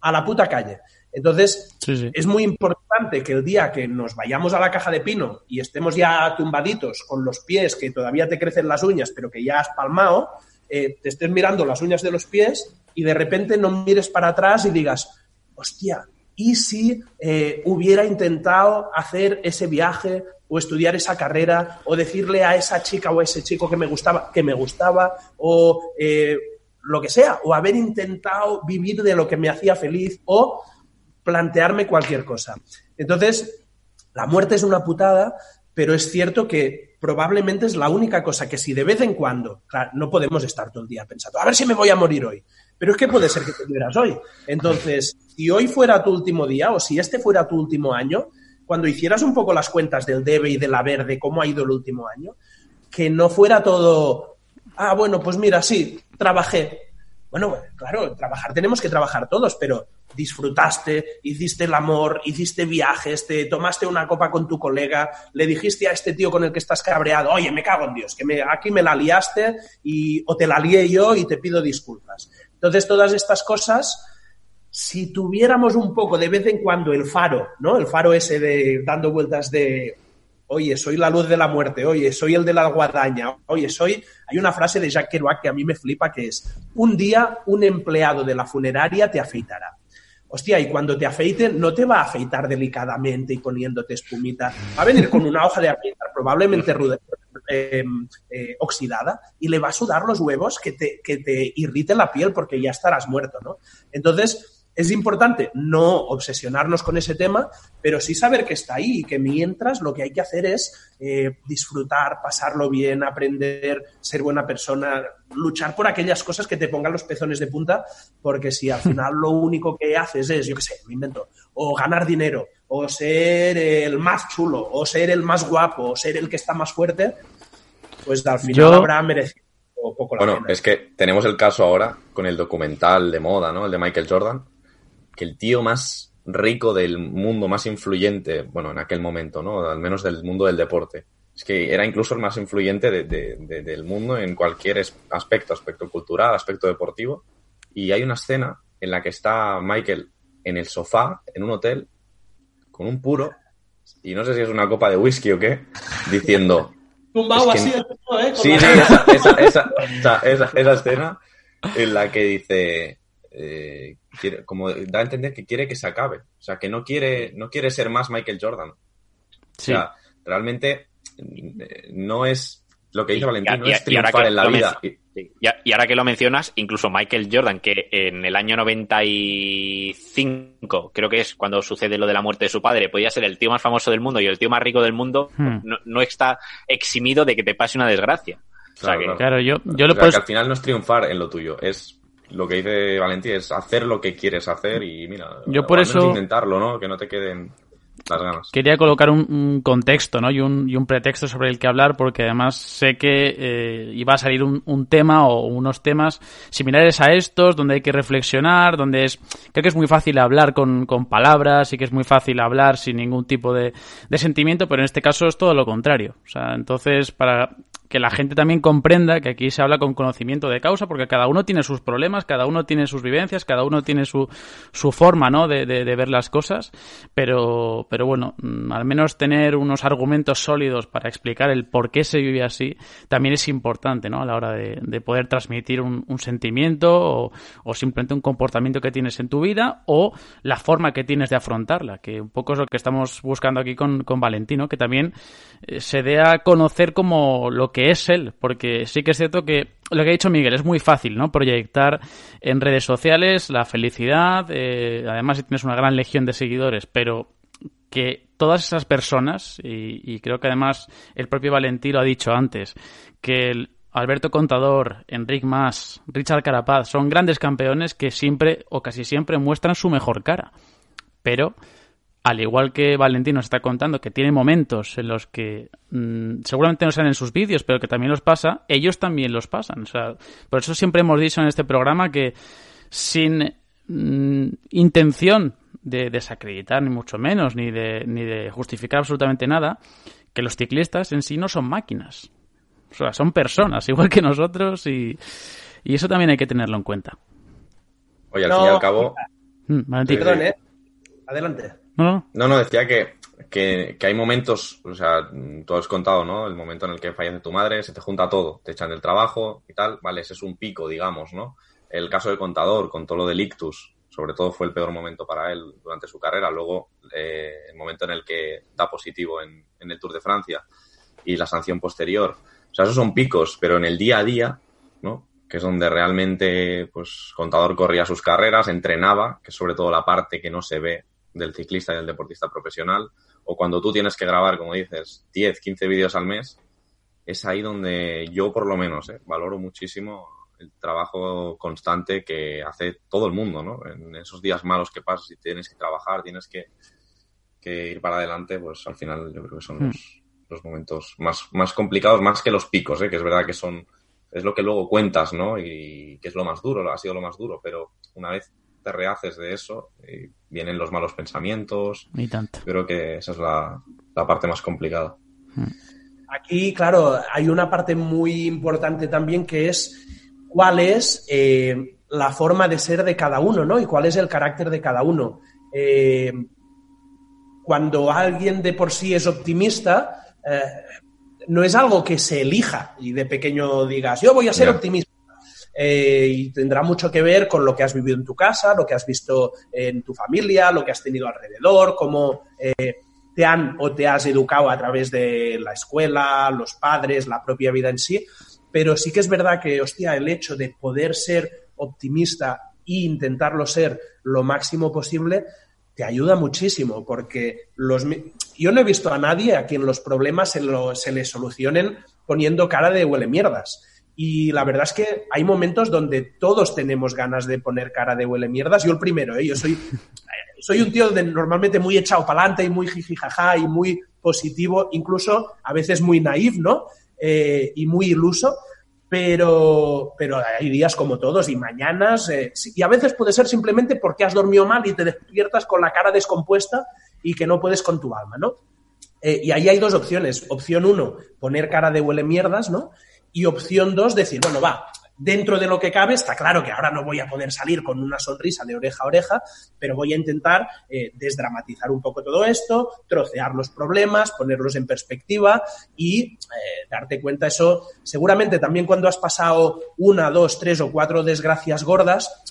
a la puta calle. Entonces, Sí, sí. es muy importante que el día que nos vayamos a la caja de pino y estemos ya tumbaditos con los pies que todavía te crecen las uñas, pero que ya has palmado, eh, te estés mirando las uñas de los pies y de repente no mires para atrás y digas, hostia, ¿y si eh, hubiera intentado hacer ese viaje o estudiar esa carrera o decirle a esa chica o a ese chico que me gustaba, que me gustaba o eh, lo que sea, o haber intentado vivir de lo que me hacía feliz o plantearme cualquier cosa. Entonces, la muerte es una putada, pero es cierto que probablemente es la única cosa que si de vez en cuando, claro, no podemos estar todo el día pensando, a ver si me voy a morir hoy, pero es que puede ser que te mueras hoy. Entonces, si hoy fuera tu último día o si este fuera tu último año, cuando hicieras un poco las cuentas del debe y del haber de cómo ha ido el último año, que no fuera todo, ah, bueno, pues mira, sí, trabajé. Bueno, claro, trabajar tenemos que trabajar todos, pero disfrutaste, hiciste el amor, hiciste viajes, te tomaste una copa con tu colega, le dijiste a este tío con el que estás cabreado, oye, me cago en Dios, que me, aquí me la liaste y, o te la lié yo y te pido disculpas. Entonces, todas estas cosas, si tuviéramos un poco de vez en cuando el faro, ¿no? El faro ese de dando vueltas de, oye, soy la luz de la muerte, oye, soy el de la guadaña, oye, soy... Hay una frase de Jacques Kerouac que a mí me flipa que es, un día un empleado de la funeraria te afeitará. Hostia, y cuando te afeiten, no te va a afeitar delicadamente y poniéndote espumita. Va a venir con una hoja de afeitar probablemente ruda- eh, eh, oxidada y le va a sudar los huevos que te, que te irrite la piel porque ya estarás muerto, ¿no? Entonces, es importante no obsesionarnos con ese tema, pero sí saber que está ahí y que mientras lo que hay que hacer es eh, disfrutar, pasarlo bien, aprender, ser buena persona, luchar por aquellas cosas que te pongan los pezones de punta, porque si al [LAUGHS] final lo único que haces es, yo qué sé, me invento, o ganar dinero, o ser el más chulo, o ser el más guapo, o ser el que está más fuerte, pues al final Yo- habrá merecido poco la Bueno, pena. es que tenemos el caso ahora con el documental de moda, ¿no? El de Michael Jordan, que el tío más rico del mundo, más influyente, bueno, en aquel momento, ¿no? Al menos del mundo del deporte. Es que era incluso el más influyente de- de- de- del mundo en cualquier aspecto, aspecto cultural, aspecto deportivo. Y hay una escena en la que está Michael en el sofá, en un hotel, con un puro, y no sé si es una copa de whisky o qué, diciendo, [LAUGHS] Tumbado así, ¿eh? Sí, sí, esa, esa, esa, esa, esa- esa escena en la que dice, eh, quiere- como da a entender que quiere que se acabe, o sea, que no quiere, no quiere ser más Michael Jordan. O sea, realmente eh, no es lo que dice Valentín, y- no es triunfar que en la lo vida. Y, a- y ahora que lo mencionas, incluso Michael Jordan, que en el año 95, creo que es cuando sucede lo de la muerte de su padre, podía ser el tío más famoso del mundo y el tío más rico del mundo, Hmm. no, no está eximido de que te pase una desgracia. O sea Claro, que- claro. Claro, yo, yo O lo sea, puedo... que al final no es triunfar en lo tuyo, es lo que dice Valentín, es hacer lo que quieres hacer y mira, Yo por eso- intentarlo, ¿no? Que no te queden las ganas. Quería colocar un, un contexto ¿no? y, un, y un pretexto sobre el que hablar porque además sé que eh, iba a salir un, un tema o unos temas similares a estos donde hay que reflexionar, donde es creo que es muy fácil hablar con, con palabras y que es muy fácil hablar sin ningún tipo de, de sentimiento, pero en este caso es todo lo contrario. O sea, entonces para que la gente también comprenda que aquí se habla con conocimiento de causa porque cada uno tiene sus problemas, cada uno tiene sus vivencias, cada uno tiene su, su forma ¿no? de, de- de ver las cosas, pero, pero bueno, mm, al menos tener unos argumentos sólidos para explicar el por qué se vive así también es importante ¿no? a la hora de, de poder transmitir un, sentimiento o, o simplemente un comportamiento que tienes en tu vida o la forma que tienes de afrontarla, que un poco es lo que estamos buscando aquí con, con Valentino, que también eh, se dé a conocer como lo que es él, porque sí que es cierto que lo que ha dicho Miguel es muy fácil, ¿no? Proyectar en redes sociales la felicidad, eh, además si tienes una gran legión de seguidores, pero que todas esas personas, y, y creo que además el propio Valentín lo ha dicho antes, que el Alberto Contador, Enric Mas, Richard Carapaz son grandes campeones que siempre o casi siempre muestran su mejor cara. Pero al igual que Valentín nos está contando que tiene momentos en los que mm, seguramente no sean en sus vídeos, pero que también los pasa, ellos también los pasan. O sea, por eso siempre hemos dicho en este programa que sin mm, intención de desacreditar, ni mucho menos, ni de, ni de justificar absolutamente nada, que los ciclistas en sí no son máquinas. O sea, son personas, [LAUGHS] igual que nosotros, y, y eso también hay que tenerlo en cuenta. Oye, al No, fin y al cabo, Mm, Valentín. Perdón, ¿eh? Adelante. No, no. decía que, que, que hay momentos, o sea, tú has contado, ¿no? El momento en el que fallece tu madre, se te junta todo, te echan del trabajo y tal, vale, ese es un pico, digamos, ¿no? El caso del contador, con todo lo del ictus, sobre todo fue el peor momento para él durante su carrera. Luego, eh, el momento en el que da positivo en, en el Tour de Francia y la sanción posterior. O sea, esos son picos, pero en el día a día, ¿no? Que es donde realmente, pues, contador corría sus carreras, entrenaba, que es sobre todo la parte que no se ve del ciclista y del deportista profesional, o cuando tú tienes que grabar, como dices, 10, 15 vídeos al mes, es ahí donde yo, por lo menos, ¿eh? valoro muchísimo el trabajo constante que hace todo el mundo, ¿no? En esos días malos que pasas y tienes que trabajar, tienes que, que ir para adelante, pues al final yo creo que son Hmm. los, los momentos más, más complicados, más que los picos, ¿eh? que es verdad que son, es lo que luego cuentas, ¿no? Y que es lo más duro, ha sido lo más duro, pero una vez te rehaces de eso, y vienen los malos pensamientos, Ni tanto. creo que esa es la, la parte más complicada. Aquí, claro, hay una parte muy importante también que es cuál es eh, la forma de ser de cada uno, ¿no? Y cuál es el carácter de cada uno. Eh, cuando alguien de por sí es optimista, eh, no es algo que se elija y de pequeño digas, yo voy a ser optimista. Eh, y tendrá mucho que ver con lo que has vivido en tu casa, lo que has visto en tu familia, lo que has tenido alrededor, cómo eh, te han o te has educado a través de la escuela, los padres, la propia vida en sí. Pero sí que es verdad que, hostia, el hecho de poder ser optimista e intentarlo ser lo máximo posible te ayuda muchísimo porque los, yo no he visto a nadie a quien los problemas se, lo- se le solucionen poniendo cara de huele mierdas. Y la verdad es que hay momentos donde todos tenemos ganas de poner cara de huele mierdas. Yo el primero, ¿eh? yo soy, [LAUGHS] soy un tío de normalmente muy echado para adelante y muy jijijaja y muy positivo, incluso a veces muy naif, ¿no? Eh, y muy iluso. Pero, pero hay días como todos y mañanas, eh, y a veces puede ser simplemente porque has dormido mal y te despiertas con la cara descompuesta y que no puedes con tu alma, ¿no? Eh, y ahí hay dos opciones. Opción uno, poner cara de huele mierdas, ¿no? Y opción dos, decir, bueno, va, dentro de lo que cabe, está claro que ahora no voy a poder salir con una sonrisa de oreja a oreja, pero voy a intentar eh, desdramatizar un poco todo esto, trocear los problemas, ponerlos en perspectiva y eh, darte cuenta eso. Seguramente también cuando has pasado una, dos, tres o cuatro desgracias gordas,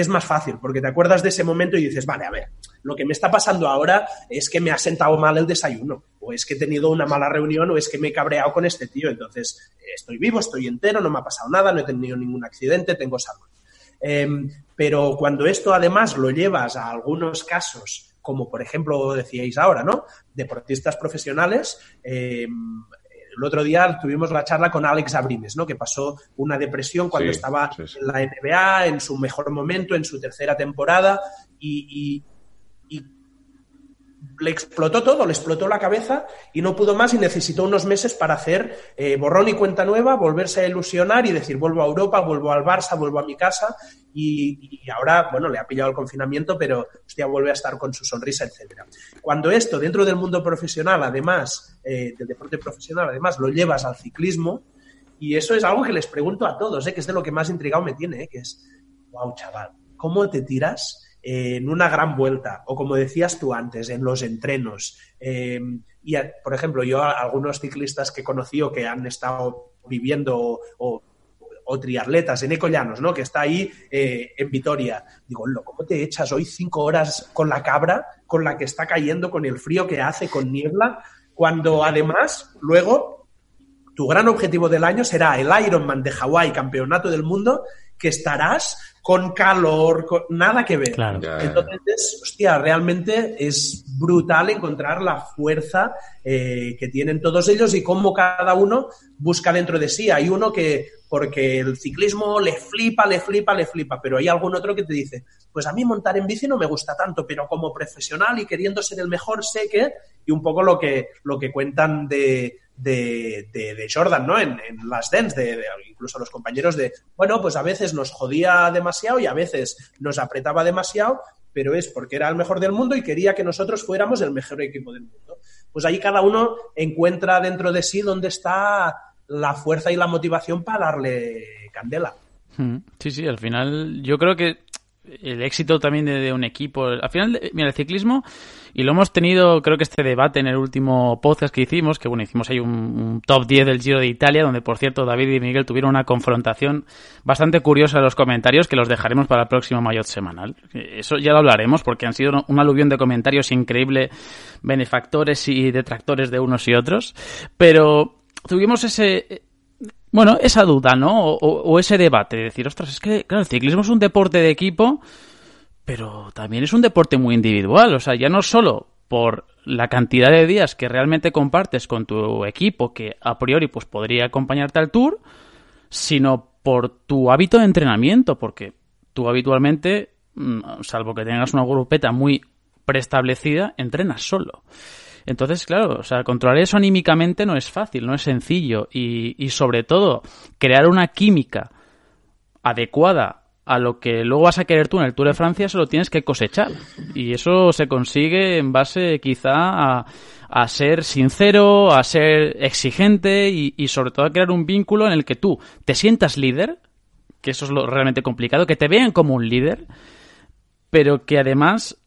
es más fácil, porque te acuerdas de ese momento y dices, vale, a ver, lo que me está pasando ahora es que me ha sentado mal el desayuno, o es que he tenido una mala reunión, o es que me he cabreado con este tío. Entonces, estoy vivo, estoy entero, no me ha pasado nada, no he tenido ningún accidente, tengo salud. Em, pero cuando esto además lo llevas a algunos casos, como por ejemplo decíais ahora, ¿no? Deportistas profesionales, em, el otro día tuvimos la charla con Alex Abrimes, ¿no? Que pasó una depresión cuando estaba en la NBA, en su mejor momento, en su tercera temporada, y, le explotó todo, le explotó la cabeza y no pudo más y necesitó unos meses para hacer eh, borrón y cuenta nueva, volverse a ilusionar y decir vuelvo a Europa, vuelvo al Barça, vuelvo a mi casa y, ahora, bueno, le ha pillado el confinamiento, pero hostia, vuelve a estar con su sonrisa, etcétera. Cuando esto dentro del mundo profesional, además, eh, del deporte profesional, además, lo llevas al ciclismo y eso es algo que les pregunto a todos, eh, que es de lo que más intrigado me tiene, eh, que es, wow, chaval, ¿cómo te tiras? En una gran vuelta, o como decías tú antes, en los entrenos. Em, y, por ejemplo, yo algunos ciclistas que conocí o que han estado viviendo o, triatletas en Ecollanos, ¿no? Que está ahí eh, en Vitoria. Digo, ¿cómo te echas hoy cinco horas con la cabra, con la que está cayendo, con el frío que hace, con niebla, cuando además luego tu gran objetivo del año será el Ironman de Hawái, campeonato del mundo, que estarás con calor, con, nada que ver. Entonces, hostia, realmente es brutal encontrar la fuerza eh, que tienen todos ellos y cómo cada uno busca dentro de sí. Hay uno que, porque el ciclismo le flipa, le flipa, le flipa, pero hay algún otro que te dice, pues a mí montar en bici no me gusta tanto, pero como profesional y queriendo ser el mejor sé que, y un poco lo que, lo que cuentan de, de, de, Jordan, ¿no? En, las dance, de, incluso los compañeros de, bueno, pues a veces nos jodía demasiado y a veces nos apretaba demasiado, pero es porque era el mejor del mundo y quería que nosotros fuéramos el mejor equipo del mundo. Pues ahí cada uno encuentra dentro de sí dónde está la fuerza y la motivación para darle candela. Sí, sí, al final yo creo que el éxito también de, un equipo. Al final, mira, el ciclismo, y lo hemos tenido, creo que este debate en el último podcast que hicimos, que bueno, hicimos ahí un, top 10 del Giro de Italia, donde por cierto David y Miguel tuvieron una confrontación bastante curiosa en los comentarios que los dejaremos para el próximo Mayotte semanal. Eso ya lo hablaremos porque han sido un aluvión de comentarios increíble, benefactores y detractores de unos y otros. Pero tuvimos ese, bueno, esa duda, ¿no? O, ese debate, de decir, ostras, es que, claro, el ciclismo es un deporte de equipo, pero también es un deporte muy individual, o sea, ya no solo por la cantidad de días que realmente compartes con tu equipo, que a priori pues podría acompañarte al tour, sino por tu hábito de entrenamiento, porque tú habitualmente, mm, salvo que tengas una grupeta muy preestablecida, entrenas solo. Entonces, claro, o sea, controlar eso anímicamente no es fácil, no es sencillo. Y, y sobre todo, crear una química adecuada a lo que luego vas a querer tú en el Tour de Francia, se lo tienes que cosechar. Y eso se consigue en base quizá a, ser sincero, a ser exigente y, y, sobre todo a crear un vínculo en el que tú te sientas líder, que eso es lo realmente complicado, que te vean como un líder, pero que además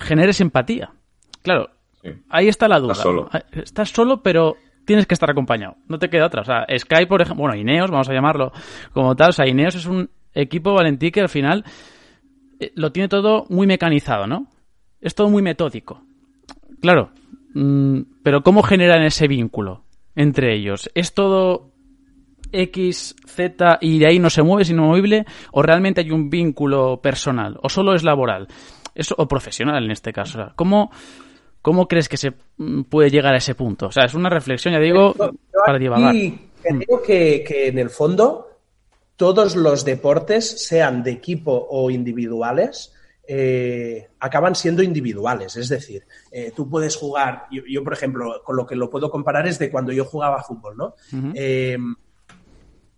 generes empatía. Claro, Ahí está la duda. Estás solo. Ah, estás solo, pero tienes que estar acompañado. No te queda otra. O sea, Sky, por ejemplo, bueno, Ineos, vamos a llamarlo como tal. O sea, Ineos es un equipo Valentí que al final eh, lo tiene todo muy mecanizado, ¿no? Es todo muy metódico. Claro. Mm, pero ¿cómo generan ese vínculo entre ellos? ¿Es todo X, Z y de ahí no se mueve, es inamovible? ¿O realmente hay un vínculo personal? ¿O solo es laboral? O profesional en este caso. O sea, ¿cómo, ¿Cómo crees que se mm, puede llegar a ese punto? O sea, es una reflexión, ya digo, para divagar. Y creo que, que en el fondo todos los deportes, sean de equipo o individuales, eh, acaban siendo individuales. Es decir, eh, tú puedes jugar, yo, por ejemplo, con lo que lo puedo comparar es de cuando yo jugaba fútbol, ¿no? Eh,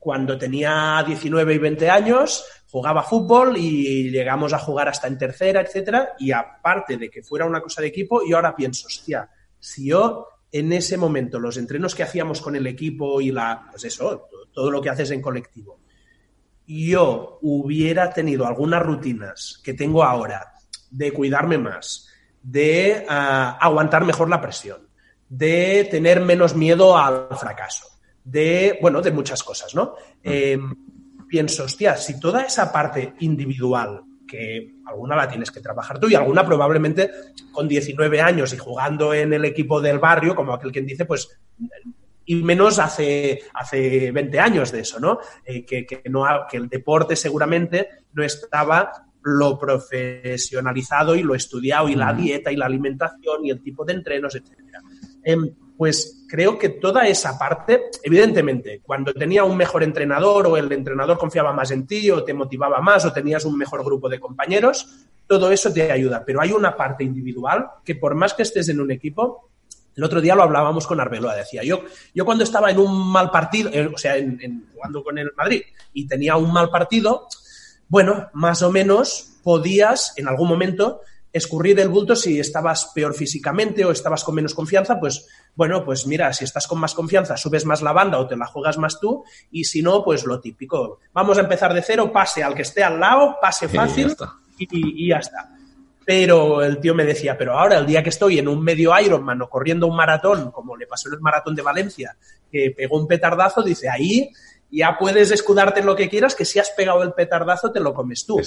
cuando tenía 19 y 20 años, jugaba fútbol y llegamos a jugar hasta en tercera, etcétera, y aparte de que fuera una cosa de equipo, yo ahora pienso, hostia, si yo en ese momento los entrenos que hacíamos con el equipo y la, pues eso, todo lo que haces en colectivo, yo hubiera tenido algunas rutinas que tengo ahora de cuidarme más, de ah, aguantar mejor la presión, de tener menos miedo al fracaso, de, bueno, de muchas cosas, ¿no? Mm. Eh, pienso, hostia, si toda esa parte individual que alguna la tienes que trabajar tú y alguna probablemente con 19 años y jugando en el equipo del barrio, como aquel quien dice, pues y menos hace, hace 20 años de eso, ¿no? Eh, que, que, no que el deporte seguramente no estaba lo profesionalizado y lo estudiado y la dieta y la alimentación y el tipo de entrenos, etcétera. Em, pues creo que toda esa parte, evidentemente, cuando tenía un mejor entrenador o el entrenador confiaba más en ti o te motivaba más o tenías un mejor grupo de compañeros, todo eso te ayuda. Pero hay una parte individual que por más que estés en un equipo, el otro día lo hablábamos con Arbeloa, decía yo, yo cuando estaba en un mal partido, eh, o sea, en, jugando con el Madrid y tenía un mal partido, bueno, más o menos podías en algún momento escurrir el bulto si estabas peor físicamente o estabas con menos confianza, pues bueno, pues mira, si estás con más confianza, subes más la banda o te la juegas más tú, y si no, pues lo típico. Vamos a empezar de cero, pase al que esté al lado, pase [LAUGHS] fácil y, y, ya está. Pero el tío me decía, pero ahora el día que estoy en un medio Ironman o corriendo un maratón, como le pasó en el maratón de Valencia, que pegó un petardazo, dice, ahí ya puedes escudarte en lo que quieras, que si has pegado el petardazo te lo comes tú.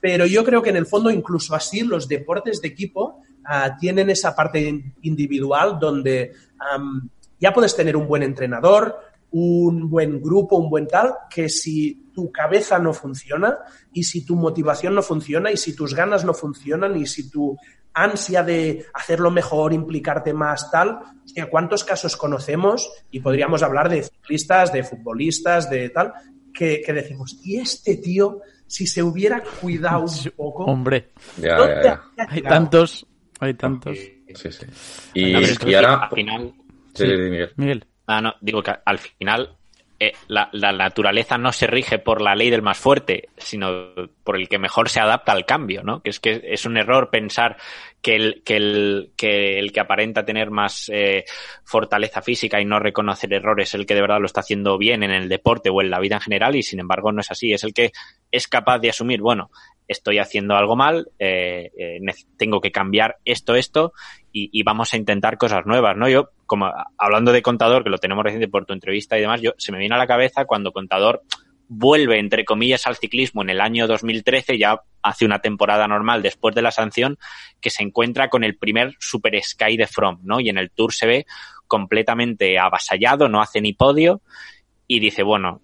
Pero yo creo que en el fondo, incluso así, los deportes de equipo uh, tienen esa parte individual donde um, ya puedes tener un buen entrenador, un buen grupo, un buen tal, que si tu cabeza no funciona y si tu motivación no funciona y si tus ganas no funcionan y si tu ansia de hacerlo mejor, implicarte más, tal, hostia, ¿cuántos casos conocemos? Y podríamos hablar de ciclistas, de futbolistas, de tal, que, que decimos, ¿y este tío si se hubiera cuidado un poco. Hombre, hay tantos, hay tantos. Sí, sí. Y, ahora. Al final. Miguel. Ah, no, digo que al final eh, la, naturaleza no se rige por la ley del más fuerte, sino por el que mejor se adapta al cambio, ¿no? Que es que es un error pensar que el que, aparenta tener más eh, fortaleza física y no reconocer errores es el que de verdad lo está haciendo bien en el deporte o en la vida en general y sin embargo no es así. Es el que es capaz de asumir, bueno, estoy haciendo algo mal, eh, eh, tengo que cambiar esto, esto, y, vamos a intentar cosas nuevas, ¿no? Yo, como hablando de contador, que lo tenemos reciente por tu entrevista y demás, yo se me viene a la cabeza cuando contador vuelve, entre comillas, al ciclismo en el año 2013, ya hace una temporada normal después de la sanción, que se encuentra con el primer Super Sky de From, ¿no? Y en el Tour se ve completamente avasallado, no hace ni podio, y dice, bueno,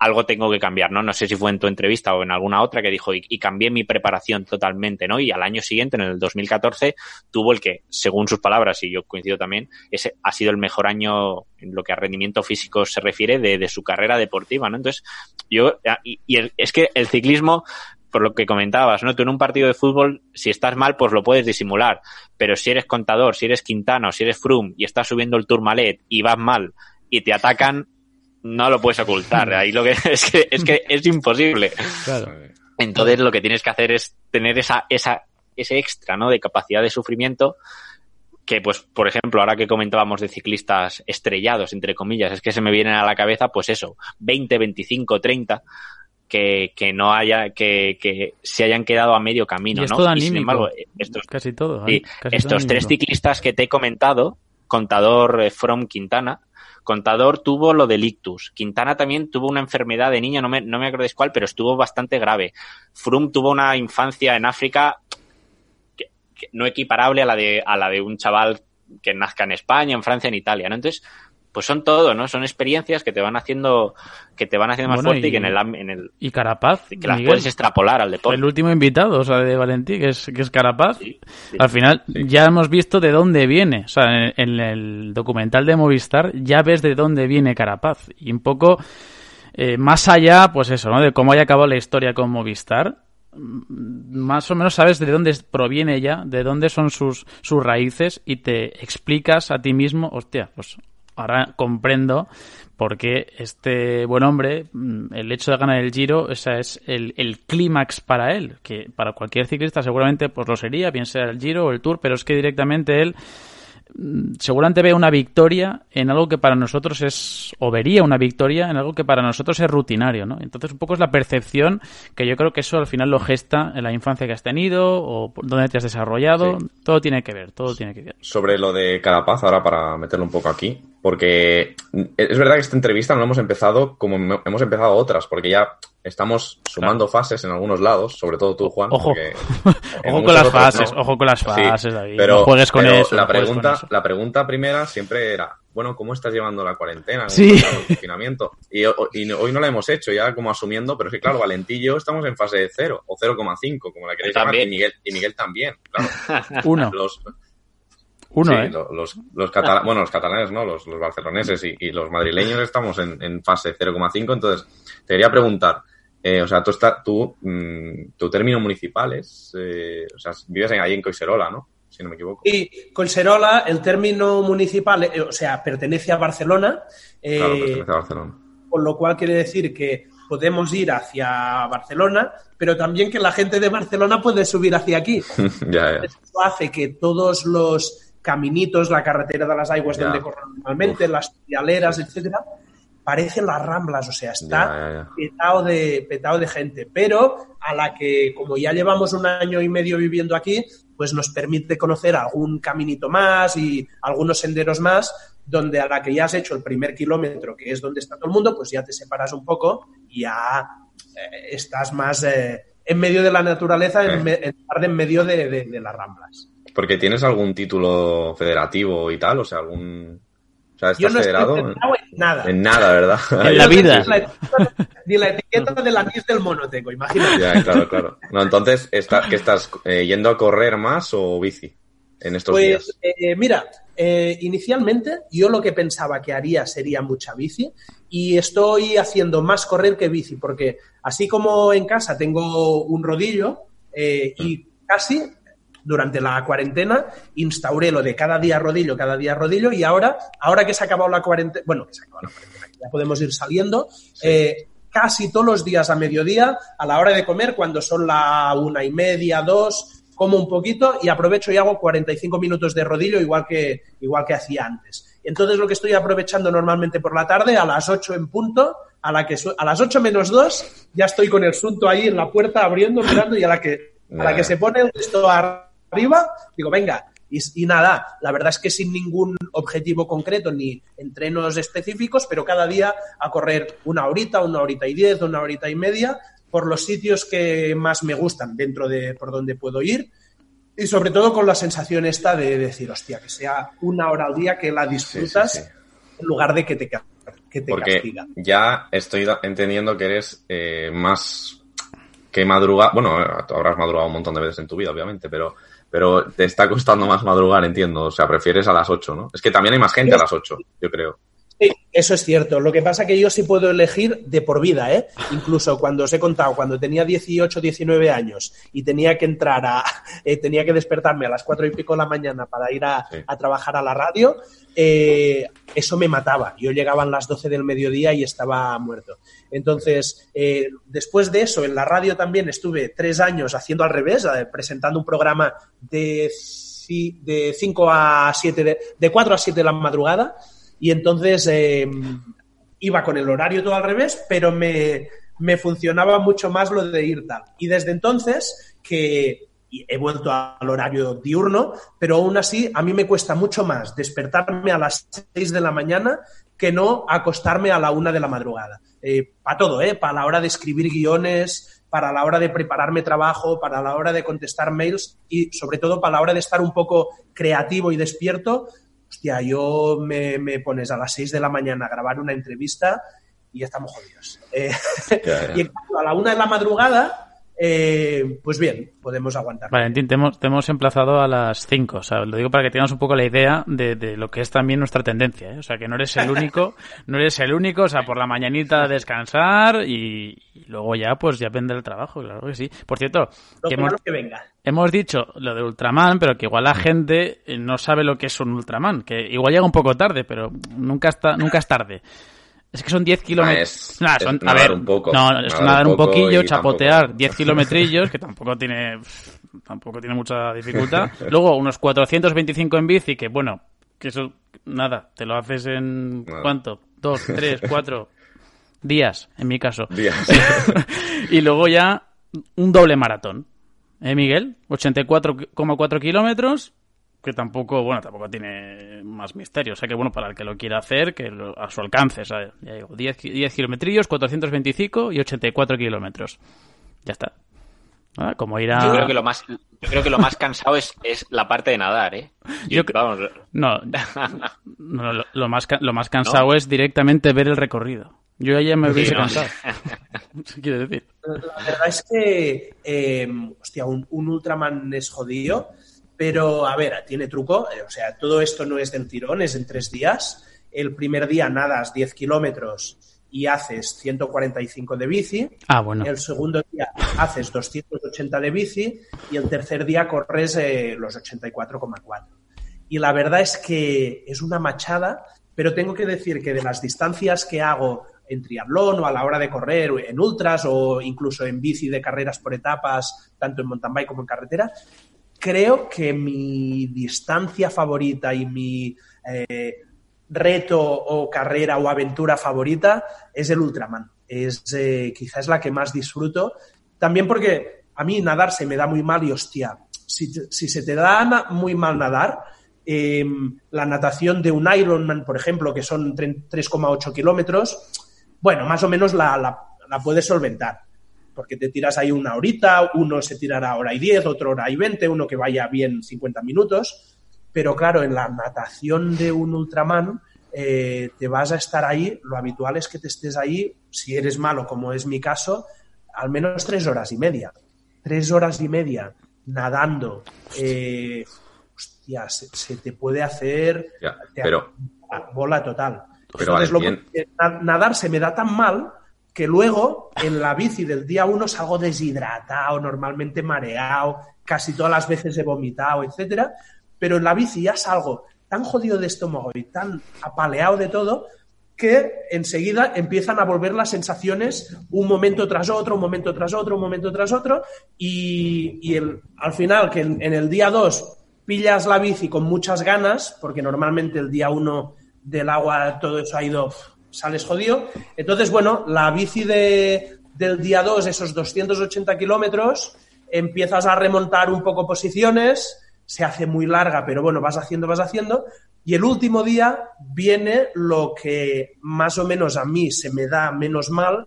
algo tengo que cambiar, ¿no? No sé si fue en tu entrevista o en alguna otra que dijo, y, cambié mi preparación totalmente, ¿no? Y al año siguiente, en el 2014, tuvo el que, según sus palabras, y yo coincido también, ese ha sido el mejor año en lo que a rendimiento físico se refiere de, su carrera deportiva, ¿no? Entonces, yo, y, es que el ciclismo por lo que comentabas, ¿no? Tú en un partido de fútbol, si estás mal, pues lo puedes disimular. Pero si eres contador, si eres Quintano, si eres Froome y estás subiendo el Tourmalet y vas mal y te atacan, no lo puedes ocultar. Ahí lo que [LAUGHS] es que es que es imposible. Entonces lo que tienes que hacer es tener esa, esa, ese extra, ¿no? De capacidad de sufrimiento que, pues, por ejemplo, ahora que comentábamos de ciclistas estrellados, entre comillas, es que se me vienen a la cabeza, pues eso, 20, 25, 30, que, que no haya, que, que se hayan quedado a medio camino, ¿no? y sin embargo, estos, casi todo, estos tres ciclistas que te he comentado, contador eh, From Quintana, Contador tuvo lo del ictus. Quintana también tuvo una enfermedad de niño, no me, no me acordáis cuál, pero estuvo bastante grave. Froome tuvo una infancia en África no equiparable a la de, a la de un chaval que nazca en España, en Francia, en Italia, ¿no? Entonces, pues son todo, ¿no? Son experiencias que te van haciendo, que te van haciendo más fuerte y, que en el, en el y Carapaz que las puedes extrapolar al deporte. El último invitado, o sea, de Valentí, que es, que es Carapaz. al final ya hemos visto de dónde viene, o sea, en, el documental de Movistar ya ves de dónde viene Carapaz y un poco eh, más allá, pues eso, ¿no? De cómo haya acabado la historia con Movistar. Mm, más o menos sabes de dónde proviene ella, de dónde son sus, sus raíces y te explicas a ti mismo, hostia, pues ahora comprendo por qué este buen hombre, mm, el hecho de ganar el Giro, ese es el, el clímax para él, que para cualquier ciclista seguramente pues lo sería, bien sea el Giro o el Tour, pero es que directamente él mm, seguramente ve una victoria en algo que para nosotros es, o vería una victoria en algo que para nosotros es rutinario, ¿no? Entonces un poco es la percepción que yo creo que eso al final lo gesta en la infancia que has tenido o dónde te has desarrollado, todo tiene que ver, todo tiene que ver. Sobre lo de Carapaz, ahora para meterlo un poco aquí, porque es verdad que esta entrevista no hemos empezado como hemos empezado otras, porque ya estamos sumando fases en algunos lados, sobre todo tú, Juan. Ojo, [LAUGHS] ojo con las fases, ojo con las fases, Pero, no juegues con pero eso. La, no juegues pregunta, con eso. la pregunta primera siempre era, bueno, ¿cómo estás llevando la cuarentena? ¿Cómo Sí. el confinamiento? Y, y hoy no la hemos hecho, ya como asumiendo, pero es que claro, Valentín y yo estamos en fase de 0 o 0,5, como la queréis llamar, y también. Miguel, y Miguel también, claro. [LAUGHS] Uno, Los, uno, sí, ¿eh? lo- los, los, catala- bueno, los catalanes, ¿no? Los, los barceloneses y, y los madrileños estamos en, en fase 0,5. Entonces, te quería preguntar, eh, o sea, tú, está, tú mm, tu término municipal es, eh, o sea, vives en, ahí en Coiserola, ¿no? Si no me equivoco. Y Colserola, el término municipal, eh, o sea, pertenece a Barcelona, eh, Claro, pertenece a Barcelona. con lo cual quiere decir que podemos ir hacia Barcelona, pero también que la gente de Barcelona puede subir hacia aquí. [LAUGHS] ya, ya. Eso hace que todos los caminitos, la carretera de las aguas donde corren normalmente, las vialeras, etcétera, parecen las ramblas, o sea, está petado de, petado de gente, pero a la que, como ya llevamos un año y medio viviendo aquí, pues nos permite conocer algún caminito más y algunos senderos más, donde a la que ya has hecho el primer kilómetro, que es donde está todo el mundo, pues ya te separas un poco y ya eh, estás más eh, en medio de la naturaleza, en, Eh. en en medio de, de- de las ramblas. Porque tienes algún título federativo y tal, o sea, algún... O sea, Yo ¿estás estoy federado? en nada. En nada, ¿verdad? [LAUGHS] En la Ni vida. la etiqueta- Ni la etiqueta del anís del mono tengo, imagínate. Ya, claro, claro. No, entonces, está, ¿qué estás eh, yendo a correr más o bici en estos Pues días? eh, mira, eh, inicialmente yo lo que pensaba que haría sería mucha bici y estoy haciendo más correr que bici porque así como en casa tengo un rodillo eh, y casi durante la cuarentena instauré lo de cada día rodillo, cada día rodillo y ahora, ahora que se ha acabado la cuarentena, bueno, que se ha acabado la cuarentena, ya podemos ir saliendo, eh, casi todos los días a mediodía, a la hora de comer, cuando son la una y media, dos, como un poquito y aprovecho y hago 45 minutos de rodillo igual que, igual que hacía antes. Entonces lo que estoy aprovechando normalmente por la tarde, a las 8 en punto, a, la que a las 8 menos 2 ya estoy con el sunto ahí en la puerta abriendo, mirando y a la que, a la que se pone el esto arriba, digo, venga. Y, y nada, la verdad es que sin ningún objetivo concreto ni entrenos específicos, pero cada día a correr una horita, una horita y diez, una horita y media por los sitios que más me gustan dentro de por donde puedo ir y sobre todo con la sensación esta de decir, hostia, que sea una hora al día que la disfrutas Sí, sí, sí. en lugar de que te, que te Porque castiga. ya estoy entendiendo que eres eh, más que madrugar. Bueno, eh, habrás madrugado un montón de veces en tu vida, obviamente, pero, pero te está costando más madrugar, entiendo. O sea, prefieres a las 8, ¿no? Es que también hay más gente a las 8, yo creo. Sí, eso es cierto. Lo que pasa que yo sí puedo elegir de por vida, ¿eh? Incluso cuando os he contado, cuando tenía 18, 19 años y tenía que entrar a, [LAUGHS] eh, tenía que despertarme a las cuatro y pico de la mañana para ir a, Sí. a trabajar a la radio, eh, eso me mataba. Yo llegaba a las 12 del mediodía y estaba muerto. Entonces, eh, después de eso, en la radio también estuve tres años haciendo al revés, eh, presentando un programa de, de 5 a 7, de, de 4 a 7 de la madrugada. Y entonces eh, iba con el horario todo al revés, pero me, me funcionaba mucho más lo de ir tal. Y desde entonces que he vuelto al horario diurno, pero aún así a mí me cuesta mucho más despertarme a las 6 de la mañana que no acostarme a la una de la madrugada. para todo, ¿eh? Para la hora de escribir guiones, para la hora de prepararme trabajo, para la hora de contestar mails y sobre todo para la hora de estar un poco creativo y despierto. Hostia, yo me, me pones a las 6 de la mañana a grabar una entrevista y ya estamos jodidos. Eh, ya. [LAUGHS] y a la una de la madrugada, eh, pues bien, podemos aguantar. Valentín, te hemos, te hemos emplazado a las 5. O sea, lo digo para que tengas un poco la idea de, de lo que es también nuestra tendencia. ¿eh? O sea, que no eres el único, [LAUGHS] no eres el único. O sea, por la mañanita descansar y, y luego ya, pues ya vendrá el trabajo, claro que sí. Por cierto, Lo que hemos, que venga. hemos dicho lo de Ultraman, pero que igual la gente no sabe lo que es un Ultraman. Que igual llega un poco tarde, pero nunca está, nunca es tarde. Es que son 10 kilómetros. Nah, a ver, un poco, no, es nadar nadar un poquillo, chapotear tampoco- 10 kilometrillos, que tampoco tiene, tampoco tiene mucha dificultad. Luego unos 425 en bici, que bueno, que eso, nada, te lo haces en, Nada. ¿cuánto? Dos, tres, cuatro días, en mi caso. Días. [LAUGHS] y luego ya un doble maratón. ¿Eh, Miguel? 84,4 kilómetros, que tampoco, bueno, tampoco tiene más misterio. O sea que, bueno, para el que lo quiera hacer, que lo- a su alcance, ¿sabes? Ya digo, 10, ki- 10 kilometrillos, 425 y 84 kilómetros. Ya está. Ah, Como ir a... Yo creo que lo más, yo creo que lo más cansado es, es la parte de nadar, ¿eh? Yo Y, cre- vamos, No, [LAUGHS] no, lo, lo más, lo más cansado es directamente ver el recorrido. Yo ya me hubiese ¿no? cansado. [LAUGHS] Quiero decir. La verdad es que, eh, hostia, un, un Ultraman es jodido, pero a ver, tiene truco. eh, O sea, todo esto no es del tirón, es en tres días. El primer día nadas 10 kilómetros y haces 145 de bici. Ah, bueno. El segundo día haces 280 de bici y el tercer día corres eh, los 84,4. Y la verdad es que es una machada, pero tengo que decir que de las distancias que hago en triatlón o a la hora de correr, en ultras o incluso en bici de carreras por etapas, tanto en mountain bike como en carretera, creo que mi distancia favorita y mi eh, reto o carrera o aventura favorita es el Ultraman. Es eh, quizás la que más disfruto. También porque a mí nadar se me da muy mal y hostia, si, se te da muy mal nadar, eh, la natación de un Ironman, por ejemplo, que son tre- 3,8 kilómetros, bueno, más o menos la puedes solventar. Porque te tiras ahí una horita, uno se tirará hora y 10, otro hora y 20, uno que vaya bien 50 minutos. Pero claro, en la natación de un Ultraman eh, te vas a estar ahí, lo habitual es que te estés ahí, si eres malo, como es mi caso, al menos tres horas y media. Tres horas y media nadando. eh, hostia, se, se te puede hacer Ya, te- pero- bola total. Pero, Entonces, lo- Valentín- eh, na- nadar se me da tan mal que luego en la bici del día uno salgo deshidratado, normalmente mareado, casi todas las veces he vomitado, etcétera, pero en la bici ya salgo tan jodido de estómago y tan apaleado de todo que enseguida empiezan a volver las sensaciones un momento tras otro, un momento tras otro, un momento tras otro, y, y al final, que en, el día 2 pillas la bici con muchas ganas, porque normalmente el día 1 del agua todo eso ha ido, sales jodido. Entonces, bueno, la bici de, del día 2, esos 280 kilómetros, empiezas a remontar un poco posiciones, se hace muy larga, pero bueno, vas haciendo, vas haciendo. Y el último día viene lo que más o menos a mí se me da menos mal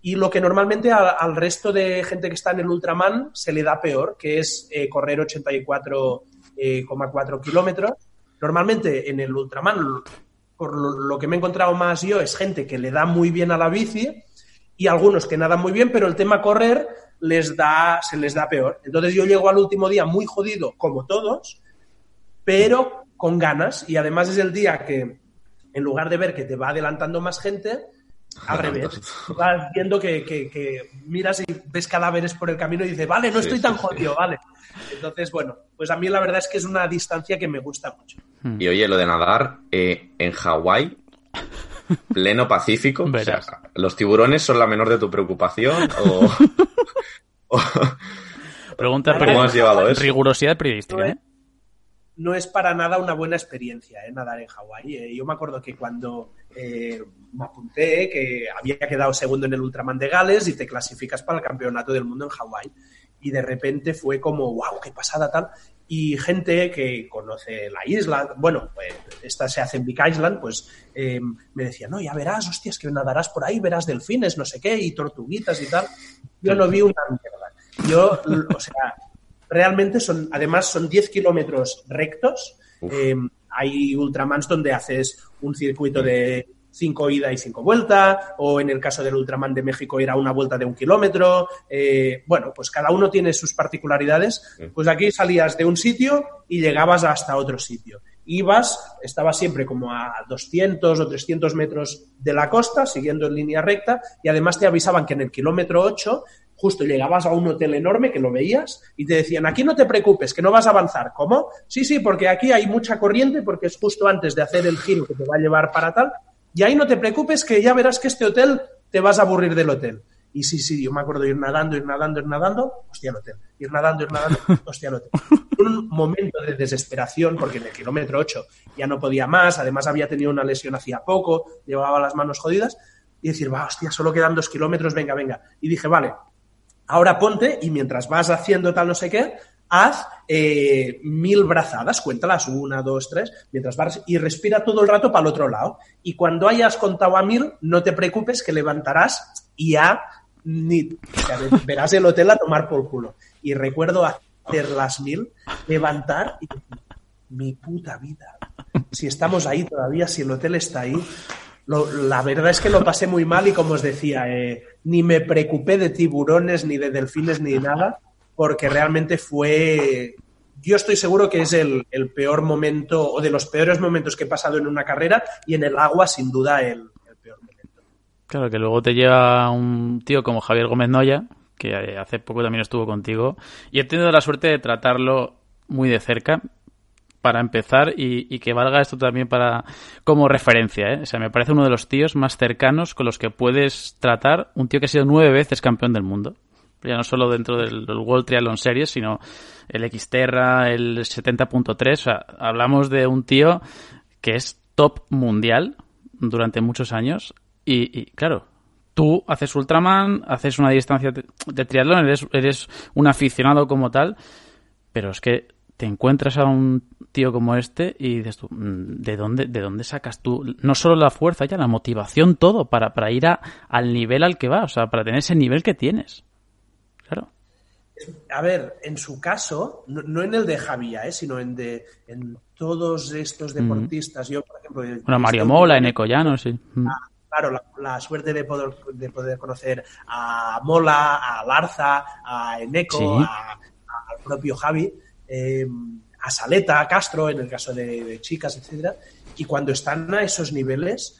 y lo que normalmente al resto de gente que está en el Ultraman se le da peor, que es eh, correr 84,4 kilómetros. Normalmente en el Ultraman, por lo, que me he encontrado más yo, es gente que le da muy bien a la bici y algunos que nadan muy bien, pero el tema correr les da, se les da peor. Entonces yo llego al último día muy jodido, como todos, pero con ganas. Y además es el día que, en lugar de ver que te va adelantando más gente, al revés. Vas viendo que, que- que miras y ves cadáveres por el camino y dices, vale, no Sí, estoy sí, tan sí. jodido, vale. Entonces, bueno, pues a mí la verdad es que es una distancia que me gusta mucho. Y oye, lo de nadar eh, en Hawái, pleno Pacífico, o sea, Verás. ¿los tiburones son la menor de tu preocupación o, [LAUGHS] o- Pregunta ¿Cómo has llevado eso? Rigurosidad periodística, ¿eh? no es para nada una buena experiencia ¿eh? nadar en Hawái. Eh, yo me acuerdo que cuando eh, me apunté, que había quedado segundo en el Ultraman de Gales y te clasificas para el campeonato del mundo en Hawái. Y de repente fue como, wow, qué pasada tal. Y gente que conoce la isla, bueno, pues esta se hace en Big Island, pues eh, me decía, no, ya verás, hostias, que nadarás por ahí, verás delfines, no sé qué, y tortuguitas y tal. Yo no vi una mierda. Yo, [LAUGHS] o sea, realmente son, además son 10 kilómetros rectos. Eh, hay ultramans donde haces un circuito de 5 ida y 5 vuelta, o en el caso del Ultraman de México era una vuelta de un kilómetro. Eh, bueno, pues cada uno tiene sus particularidades. Pues aquí salías de un sitio y llegabas hasta otro sitio. Ibas, estabas siempre como a 200 o 300 metros de la costa, siguiendo en línea recta, y además te avisaban que en el kilómetro 8 justo llegabas a un hotel enorme que lo veías y te decían, aquí no te preocupes, que no vas a avanzar. ¿Cómo? Sí, sí, porque aquí hay mucha corriente, porque es justo antes de hacer el giro que te va a llevar para tal, y ahí no te preocupes, que ya verás que este hotel te vas a aburrir del hotel. Y sí, sí, yo me acuerdo ir nadando, ir nadando, ir nadando, hostia, el hotel. Ir nadando, ir nadando, [LAUGHS] hostia, el hotel. Un momento de desesperación, porque en el kilómetro 8 ya no podía más, además había tenido una lesión hacía poco, llevaba las manos jodidas, y decir, va, hostia, solo quedan dos kilómetros, venga, venga. Y dije, vale, ahora ponte y mientras vas haciendo tal no sé qué, haz eh, mil brazadas, cuéntalas, una, dos, tres, mientras vas y respira todo el rato para el otro lado. Y cuando hayas contado a mil, no te preocupes que levantarás y ya ni, verás el hotel a tomar por culo. Y recuerdo hacer las mil, levantar y mi puta vida. Si estamos ahí todavía, si el hotel está ahí, la verdad es que lo pasé muy mal y como os decía, eh, ni me preocupé de tiburones, ni de delfines, ni de nada, porque realmente fue... Yo estoy seguro que es el, peor momento o de los peores momentos que he pasado en una carrera y en el agua sin duda el, peor momento. Claro, que luego te lleva un tío como Javier Gómez Noya, que hace poco también estuvo contigo, y he tenido la suerte de tratarlo muy de cerca para empezar y, que valga esto también para como referencia. ¿eh? O sea, me parece uno de los tíos más cercanos con los que puedes tratar un tío que ha sido nueve veces campeón del mundo. Ya no solo dentro del, World Triathlon Series, sino el Xterra, el 70.3. O sea, hablamos de un tío que es top mundial durante muchos años. Y, claro, tú haces Ultraman, haces una distancia de, triatlón, eres, eres un aficionado como tal, pero es que te encuentras a un tío como este y dices tú, mm, ¿de dónde, de dónde sacas tú no solo la fuerza, ya la motivación, todo, para, para ir a, al nivel al que va, o sea, para tener ese nivel que tienes? Claro. A ver, en su caso, no, en el de Javier, ¿eh? sino en, de, en todos estos deportistas. Yo, por ejemplo. Bueno, Mario Mola, en Ecollano, sí. Ah, claro, la, suerte de poder, de poder conocer a Mola, a Larza, a Eneco, al propio Javi eh, a Saleta, a Castro, en el caso de, chicas, etcétera. Y cuando están a esos niveles,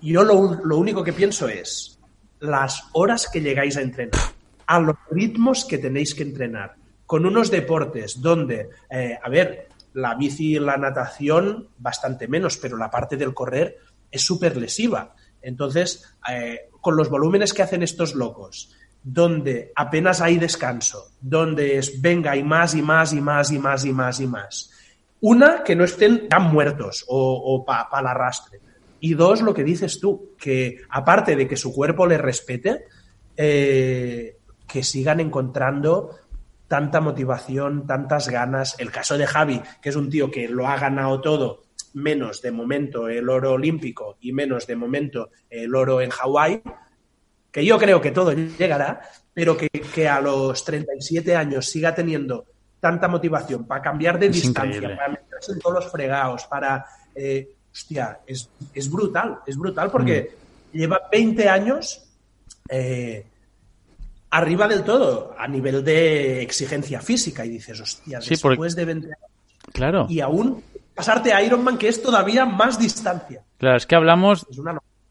yo lo, único que pienso es las horas que llegáis a entrenar, a los ritmos que tenéis que entrenar, con unos deportes donde, eh, a ver, la bici y la natación bastante menos, pero la parte del correr es súper lesiva. Entonces, eh, con los volúmenes que hacen estos locos, donde apenas hay descanso, donde es venga y más y más y más y más y más y más. Una, que no estén tan muertos o, para pa el arrastre. Y dos, lo que dices tú, que aparte de que su cuerpo le respete, eh, que sigan encontrando tanta motivación, tantas ganas. El caso de Javi, que es un tío que lo ha ganado todo, menos de momento el oro olímpico y menos de momento el oro en Hawái, que yo creo que todo llegará, pero que, a los 37 años siga teniendo tanta motivación para cambiar de distancia, para meterse en todos los fregados, para... Eh, hostia, es, brutal, es brutal porque mm. lleva 20 años eh, arriba del todo, a nivel de exigencia física, y dices, hostia, después de 20 años... Claro. Y aún pasarte a Ironman, que es todavía más distancia. Claro, es que hablamos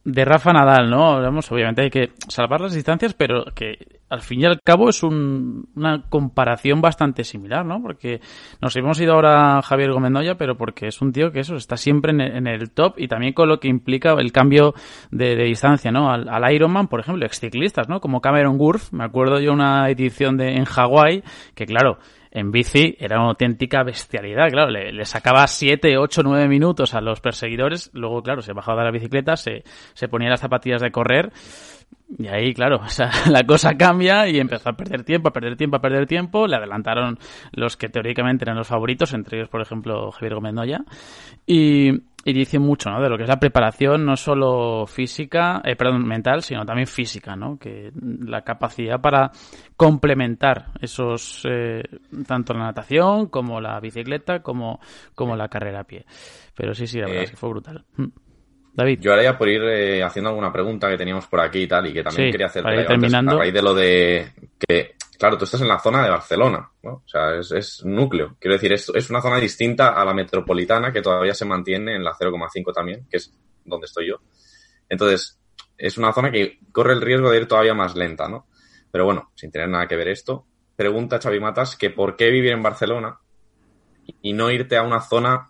de Rafa Nadal, ¿no? Vamos, obviamente hay que salvar las distancias, pero que al fin y al cabo es una comparación bastante similar, ¿no? Porque nos hemos ido ahora a Javier Gómez pero porque es un tío que eso está siempre en el, top y también con lo que implica el cambio de, distancia, ¿no? Al, Ironman, por ejemplo, exciclistas, ¿no? Como Cameron Wurf, me acuerdo yo una edición de en Hawái, que claro, en bici era una auténtica bestialidad, claro, le, sacaba 7, 8, 9 minutos a los perseguidores, luego, claro, se bajaba de la bicicleta, se, se ponía las zapatillas de correr y ahí, claro, [LAUGHS] o sea, la cosa cambia y empezó a perder tiempo, a perder tiempo, a perder tiempo. Le adelantaron los que teóricamente eran los favoritos, entre ellos, por ejemplo, Javier Gómez Noya. Y, y dice mucho, ¿no? De lo que es la preparación, no solo física, eh, perdón, mental, sino también física, ¿no? Que la capacidad para complementar esos, eh, tanto la natación como la bicicleta, como, como la carrera a pie. Pero sí, sí, la verdad es que fue brutal. Mm. David. Yo ahora ya por ir eh, haciendo alguna pregunta que teníamos por aquí y tal, y que también quería hacer terminando. a raíz de lo de que claro, tú estás en la zona de Barcelona, ¿no? O sea, es, núcleo. Quiero decir, es, es, una zona distinta a la metropolitana que todavía se mantiene en la 0,5 también, que es donde estoy yo. Entonces, es una zona que corre el riesgo de ir todavía más lenta, ¿no? Pero bueno, sin tener nada que ver esto, pregunta Xavi Matas que por qué vivir en Barcelona y no irte a una zona,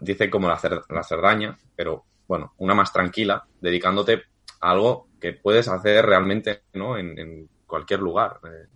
dice como la, la Cerdaña, pero bueno, una más tranquila, dedicándote a algo que puedes hacer realmente, ¿no? En, en cualquier lugar. Eh,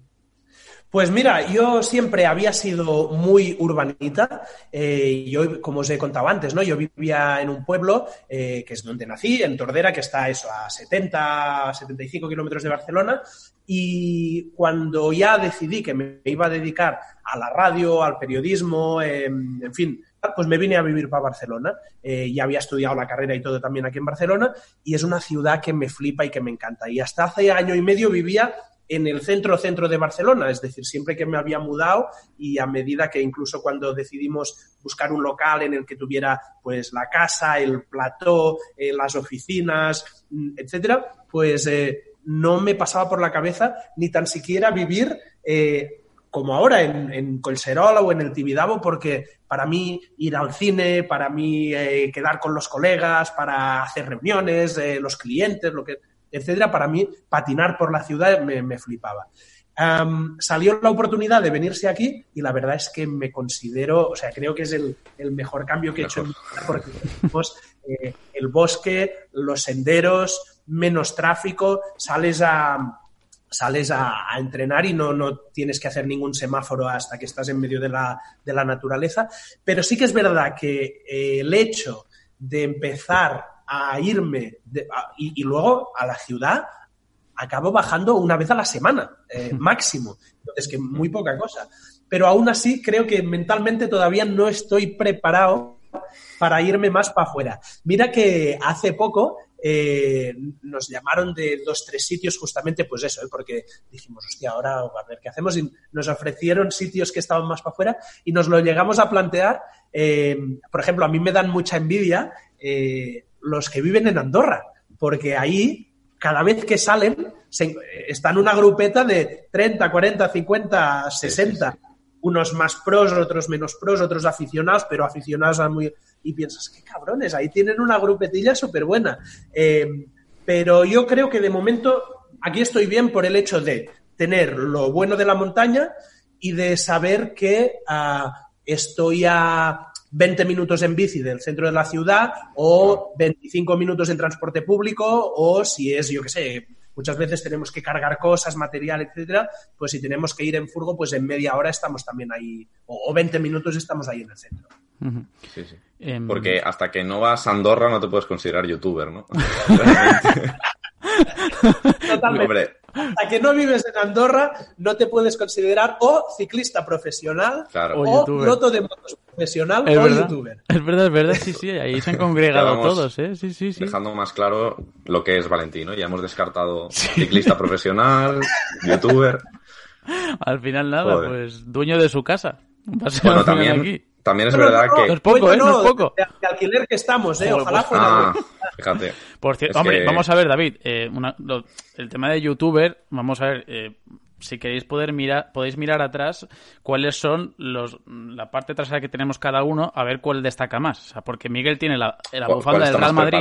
Pues mira, yo siempre había sido muy urbanita. Eh, yo, como os he contado antes, ¿no? Yo vivía en un pueblo eh, que es donde nací, en Tordera, que está eso, a 70, 75 kilómetros de Barcelona. Y cuando ya decidí que me iba a dedicar a la radio, al periodismo, em, en fin, pues me vine a vivir para Barcelona. Eh, ya había estudiado la carrera y todo también aquí en Barcelona. Y es una ciudad que me flipa y que me encanta. Y hasta hace año y medio vivía en el centro centro de Barcelona, es decir, siempre que me había mudado y a medida que incluso cuando decidimos buscar un local en el que tuviera pues la casa, el plató, eh, las oficinas, mm, etcétera, pues eh, no me pasaba por la cabeza ni tan siquiera vivir eh, como ahora en, en Colserola o en el Tibidabo, porque para mí ir al cine, para mí quedar con los colegas, para hacer reuniones, los clientes, lo que etcétera, para mí patinar por la ciudad me, me flipaba. Um, salió la oportunidad de venirse aquí y la verdad es que me considero, o sea, creo que es el, el mejor cambio que he hecho en mi vida porque tenemos eh, el bosque, los senderos, menos tráfico, sales a sales a, a, entrenar y no, no tienes que hacer ningún semáforo hasta que estás en medio de la, de la naturaleza. Pero sí que es verdad que eh, el hecho de empezar a irme de, a, y, y, luego a la ciudad, acabo bajando una vez a la semana, eh, máximo. Entonces, que muy poca cosa. Pero aún así, creo que mentalmente todavía no estoy preparado para irme más para afuera. Mira que hace poco eh, nos llamaron de dos, tres sitios justamente, pues eso, ¿eh? porque dijimos, hostia, ahora a ver qué hacemos. Y nos ofrecieron sitios que estaban más para afuera y nos lo llegamos a plantear. Eh, por ejemplo, a mí me dan mucha envidia eh, los que viven en Andorra, porque ahí, cada vez que salen, se, están una grupeta de 30, 40, 50, 60. Unos más pros, otros menos pros, otros aficionados, pero aficionados a muy... Y piensas, qué cabrones, ahí tienen una grupetilla súper buena. Eh, pero yo creo que de momento aquí estoy bien por el hecho de tener lo bueno de la montaña y de saber que uh, estoy a 20 minutos en bici del centro de la ciudad o 25 minutos en transporte público o si es, yo qué sé, muchas veces tenemos que cargar cosas, material, etcétera, pues si tenemos que ir en furgo, pues en media hora estamos también ahí o, o 20 minutos estamos ahí en el centro. Sí, sí. Um... Porque hasta que no vas a Andorra no te puedes considerar youtuber, ¿no? [LAUGHS] [LAUGHS] Totalmente. Hombre. Hasta que no vives en Andorra, no te puedes considerar o ciclista profesional claro. o, o piloto de motos profesional es o verdad. youtuber. Es verdad, es verdad, sí, sí, ahí se han congregado todos, ¿eh? Sí, sí, sí. Dejando más claro lo que es Valentino, ya hemos descartado sí. ciclista profesional, [LAUGHS] youtuber. Al final nada, Joder. pues dueño de su casa. Bueno, también, aquí. También es verdad no, que... No es poco, ¿eh? No es poco. De, de, alquiler que estamos, ¿eh? Ojalá fuera... Ah, fíjate. Por cierto, hombre, que... vamos a ver, David, eh, una, lo, el tema de youtuber, vamos a ver... Eh, si queréis poder mirar, podéis mirar atrás cuáles son los la parte trasera que tenemos cada uno, a ver cuál destaca más. O sea, porque Miguel tiene la, la bufanda del Real Madrid.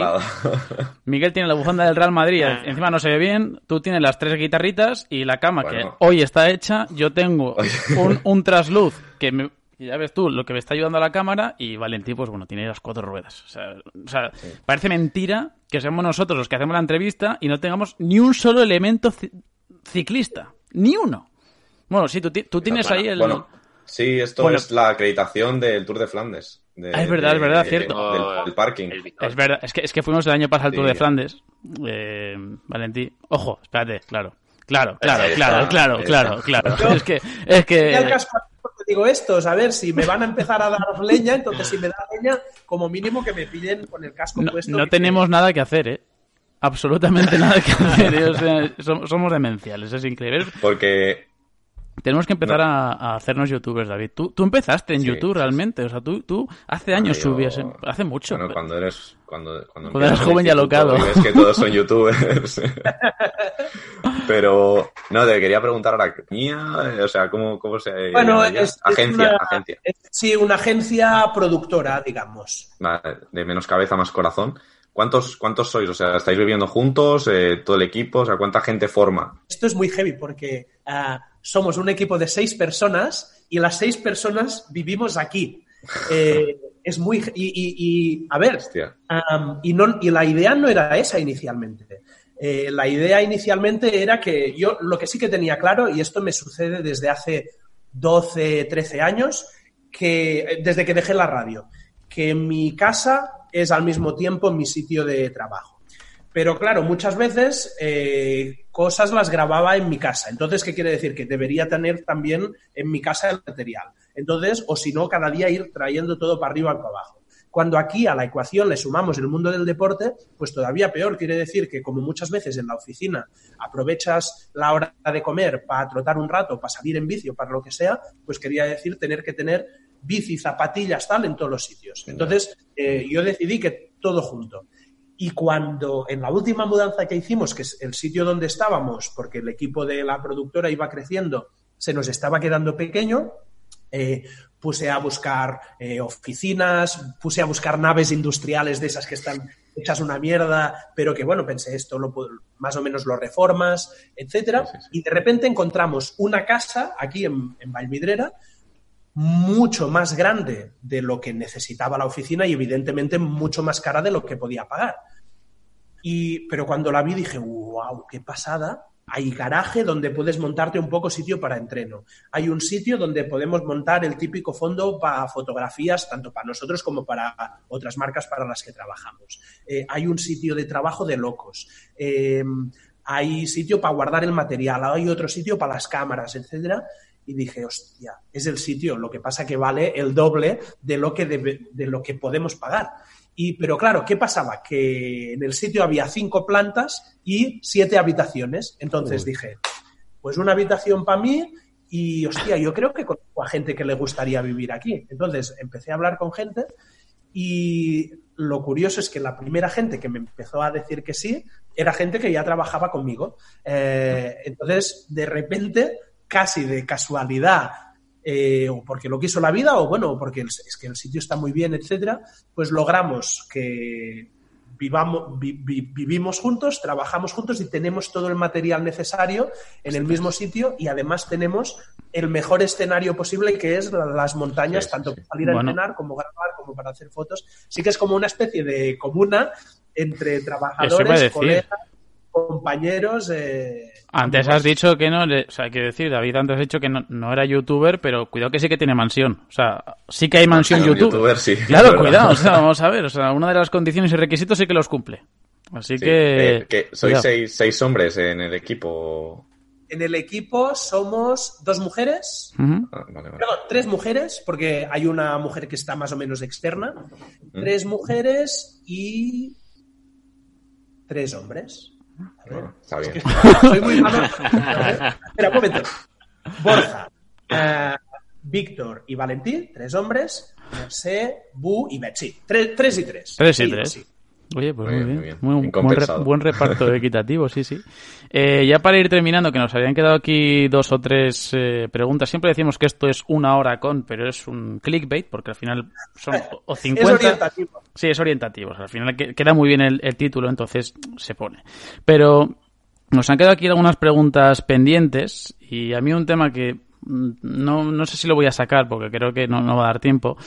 [LAUGHS] Miguel tiene la bufanda del Real Madrid, encima no se ve bien, tú tienes las tres guitarritas y la cama bueno. que hoy está hecha, yo tengo [LAUGHS] un, un trasluz que me, y ya ves tú lo que me está ayudando a la cámara y Valentín, pues bueno, tiene las cuatro ruedas. O sea, o sea sí. parece mentira que seamos nosotros los que hacemos la entrevista y no tengamos ni un solo elemento ciclista. Ni uno. Bueno, sí, tú, tú tienes ahí el... Bueno, sí, esto bueno, es la acreditación del Tour de Flandes. De, ah, es verdad, de, es verdad, de, cierto. Del, del, parking. Es verdad, es que, es que fuimos el año pasado al Tour sí. de Flandes. Eh, Valentín. Ojo, espérate, claro. Claro, claro, claro, claro, claro, claro. [LAUGHS] Es que, es que. Digo estos, a ver si me van a empezar a dar leña, entonces si me da leña, como mínimo que me pillen con el casco no, puesto. No tenemos que... nada que hacer, ¿eh? Absolutamente nada que hacer. ¿eh? [LAUGHS] O sea, somos demenciales, es increíble. Porque tenemos que empezar no. a, a, hacernos youtubers, David. Tú, tú empezaste en sí, YouTube realmente, o sea, tú, tú hace años yo, subías, hace mucho. Bueno, cuando eres cuando, cuando, cuando eres joven y alocado. Y ves que todos son youtubers. [LAUGHS] Pero, no, te quería preguntar ahora, ¿mía? O sea, ¿cómo, cómo se Bueno, es, agencia, es una, agencia. Es, sí, una agencia productora, digamos. De menos cabeza, más corazón. ¿Cuántos, ¿Cuántos sois? O sea, ¿estáis viviendo juntos? Eh, ¿Todo el equipo? O sea, ¿cuánta gente forma? Esto es muy heavy porque uh, somos un equipo de seis personas y las seis personas vivimos aquí. [LAUGHS] Eh, es muy... Y, y, y a ver, um, y, no, y la idea no era esa inicialmente. Eh, la idea inicialmente era que yo lo que sí que tenía claro, y esto me sucede desde hace 12, 13 años, que eh, desde que dejé la radio, que mi casa es al mismo tiempo mi sitio de trabajo. Pero claro, muchas veces eh, cosas las grababa en mi casa. Entonces, ¿qué quiere decir? Que debería tener también en mi casa el material. Entonces, o si no, cada día ir trayendo todo para arriba y para abajo. Cuando aquí a la ecuación le sumamos el mundo del deporte, pues todavía peor. Quiere decir que como muchas veces en la oficina aprovechas la hora de comer para trotar un rato, para salir en bici o para lo que sea, pues quería decir tener que tener bici, zapatillas, tal, en todos los sitios. Entonces, eh, yo decidí que todo junto. Y cuando en la última mudanza que hicimos, que es el sitio donde estábamos, porque el equipo de la productora iba creciendo, se nos estaba quedando pequeño, eh, puse a buscar eh, oficinas, puse a buscar naves industriales de esas que están hechas una mierda, pero que bueno, pensé esto lo, más o menos lo reformas, etcétera, y de repente encontramos una casa aquí en, en Valvidrera mucho más grande de lo que necesitaba la oficina y evidentemente mucho más cara de lo que podía pagar. Y, pero cuando la vi dije, wow, qué pasada, hay garaje donde puedes montarte un poco sitio para entreno. Hay un sitio donde podemos montar el típico fondo para fotografías, tanto para nosotros como para otras marcas para las que trabajamos. Eh, hay un sitio de trabajo de locos. Eh, hay sitio para guardar el material. Hay otro sitio para las cámaras, etcétera. Y dije, hostia, es el sitio. Lo que pasa que vale el doble de lo que, de lo que podemos pagar. Y, pero claro, ¿qué pasaba? Que en el sitio había cinco plantas y siete habitaciones. Entonces dije, pues una habitación para mí y, hostia, yo creo que conozco a gente que le gustaría vivir aquí. Entonces empecé a hablar con gente y lo curioso es que la primera gente que me empezó a decir que sí era gente que ya trabajaba conmigo. Eh, entonces, de repente, casi de casualidad, eh, o porque lo quiso la vida, o bueno, porque es que el sitio está muy bien, etcétera, pues logramos que vivamos, vivimos juntos, trabajamos juntos y tenemos todo el material necesario en el mismo sitio y además tenemos el mejor escenario posible que es las montañas, tanto para salir a entrenar como grabar, como para hacer fotos. Sí que es como una especie de comuna entre trabajadores, colegas, compañeros. Eh, antes has dicho que no, o sea, quiero decir, David, antes has dicho que no, era youtuber, pero cuidado que sí que tiene mansión. O sea, sí que hay mansión YouTube. claro, cuidado, o sea, vamos a ver, o sea, una de las condiciones y requisitos sí que los cumple. Así que... Eh, sois seis, seis, hombres en el equipo. En el equipo somos dos mujeres, ah, tres mujeres, porque hay una mujer que está más o menos externa, tres mujeres y tres hombres. Está bien. soy muy malo. Espera, un momento. Borja, eh, Víctor y Valentín, tres hombres. Mercé, Bu y Betsy. Tres, tres y tres. Tres y tres. Oye, pues muy, bien. Muy, buen, reparto [LAUGHS] equitativo, sí, sí. Eh, ya para ir terminando, que nos habían quedado aquí dos o tres eh, preguntas. Siempre decimos que esto es una hora con, pero es un clickbait, porque al final son o 50. Es orientativo. Sí, es orientativo. al final queda muy bien el, título, entonces se pone. Pero nos han quedado aquí algunas preguntas pendientes y a mí un tema que mm, no, no sé si lo voy a sacar porque creo que no, no va a dar tiempo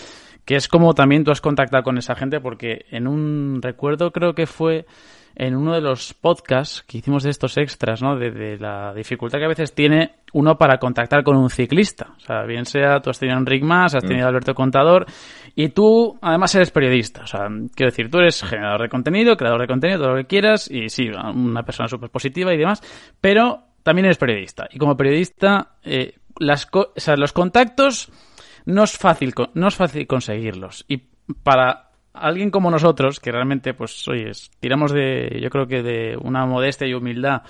que es como también tú has contactado con esa gente, porque en un recuerdo creo que fue en uno de los podcasts que hicimos de estos extras, ¿no? De, la dificultad que a veces tiene uno para contactar con un ciclista. O sea, bien sea tú has tenido a Enric Mas, has tenido a Alberto Contador, y tú además eres periodista. O sea, quiero decir, tú eres generador de contenido, creador de contenido, todo lo que quieras, y sí, una persona súper positiva y demás, pero también eres periodista. Y como periodista, eh, las o sea, los contactos no es fácil, no es fácil conseguirlos. Y para alguien como nosotros, que realmente, pues, oye, tiramos de, yo creo que de una modestia y humildad,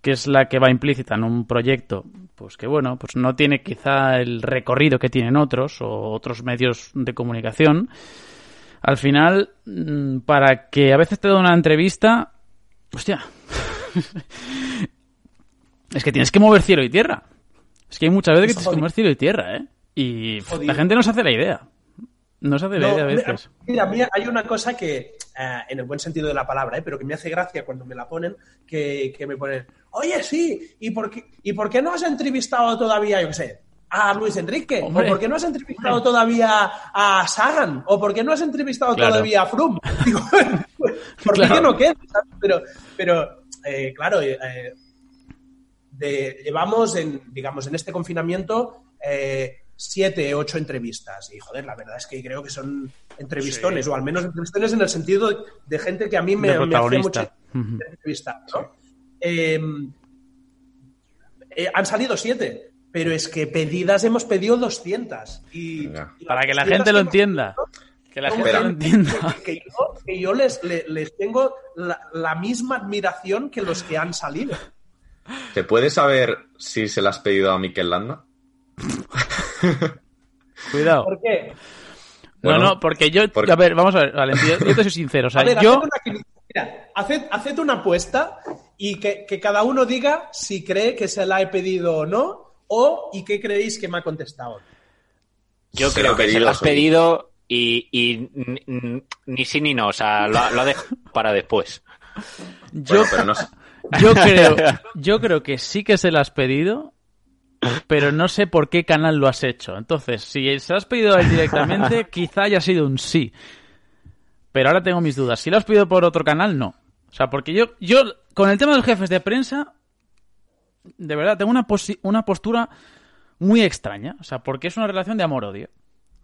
que es la que va implícita en un proyecto, pues que bueno, pues no tiene quizá el recorrido que tienen otros o otros medios de comunicación. Al final, mm, para que a veces te da una entrevista, hostia, [LAUGHS] es que tienes que mover cielo y tierra. Es que hay muchas veces que tienes que mover cielo y tierra, ¿eh? Y la gente no se hace la idea. No se hace la idea a veces. Mira, mira, hay una cosa que, eh, en el buen sentido de la palabra, eh, pero que me hace gracia cuando me la ponen, que, me ponen, oye, sí, ¿y por, qué, ¿y por qué no has entrevistado todavía, yo qué sé, a Luis Enrique? ¿O por qué no has entrevistado todavía a Sagan? ¿O por qué no has entrevistado todavía a Froome? [LAUGHS] Digo, ¿por qué no queda? Pero, pero eh, claro, eh, de- llevamos en, digamos, en este confinamiento eh, siete, ocho entrevistas. Y joder, la verdad es que creo que son entrevistones, o al menos entrevistones en el sentido de, de gente que a mí me, me protagonista. mucha Ujú. entrevistar, ¿no? Eh, eh, han salido siete, pero es que pedidas hemos pedido 200. Y, las Para que la 200 gente lo entienda. Que la gente lo entienda. que, que yo, que yo les, le- les tengo la, la misma admiración que los que han salido. ¿Te puedes saber si se la has pedido a Mikel Landa? [LAUGHS] [LAUGHS] Cuidado. ¿Por qué? No, Bueno, no, porque yo. porque- A ver, vamos a ver, Valentín, yo, yo te soy sincero. O sea, A ver, yo. haced una, mira, haced, haced una apuesta y que, que cada uno diga si cree que se la he pedido o no, o y qué creéis que me ha contestado. Yo Se creo que se lo has pedido y, y ni, sí ni no. O sea, lo, ha- lo ha dejado [LAUGHS] para después. Yo, Bueno, pero no sé. yo, creo, [LAUGHS] yo creo que sí que se lo has pedido, pero no sé por qué canal lo has hecho. Entonces, si se lo has pedido a él directamente, [LAUGHS] quizá haya sido un sí. Pero ahora tengo mis dudas. Si lo has pedido por otro canal, no. O sea, porque yo, yo con el tema de los jefes de prensa, de verdad, tengo una, posi- una postura muy extraña. O sea, porque es una relación de amor-odio.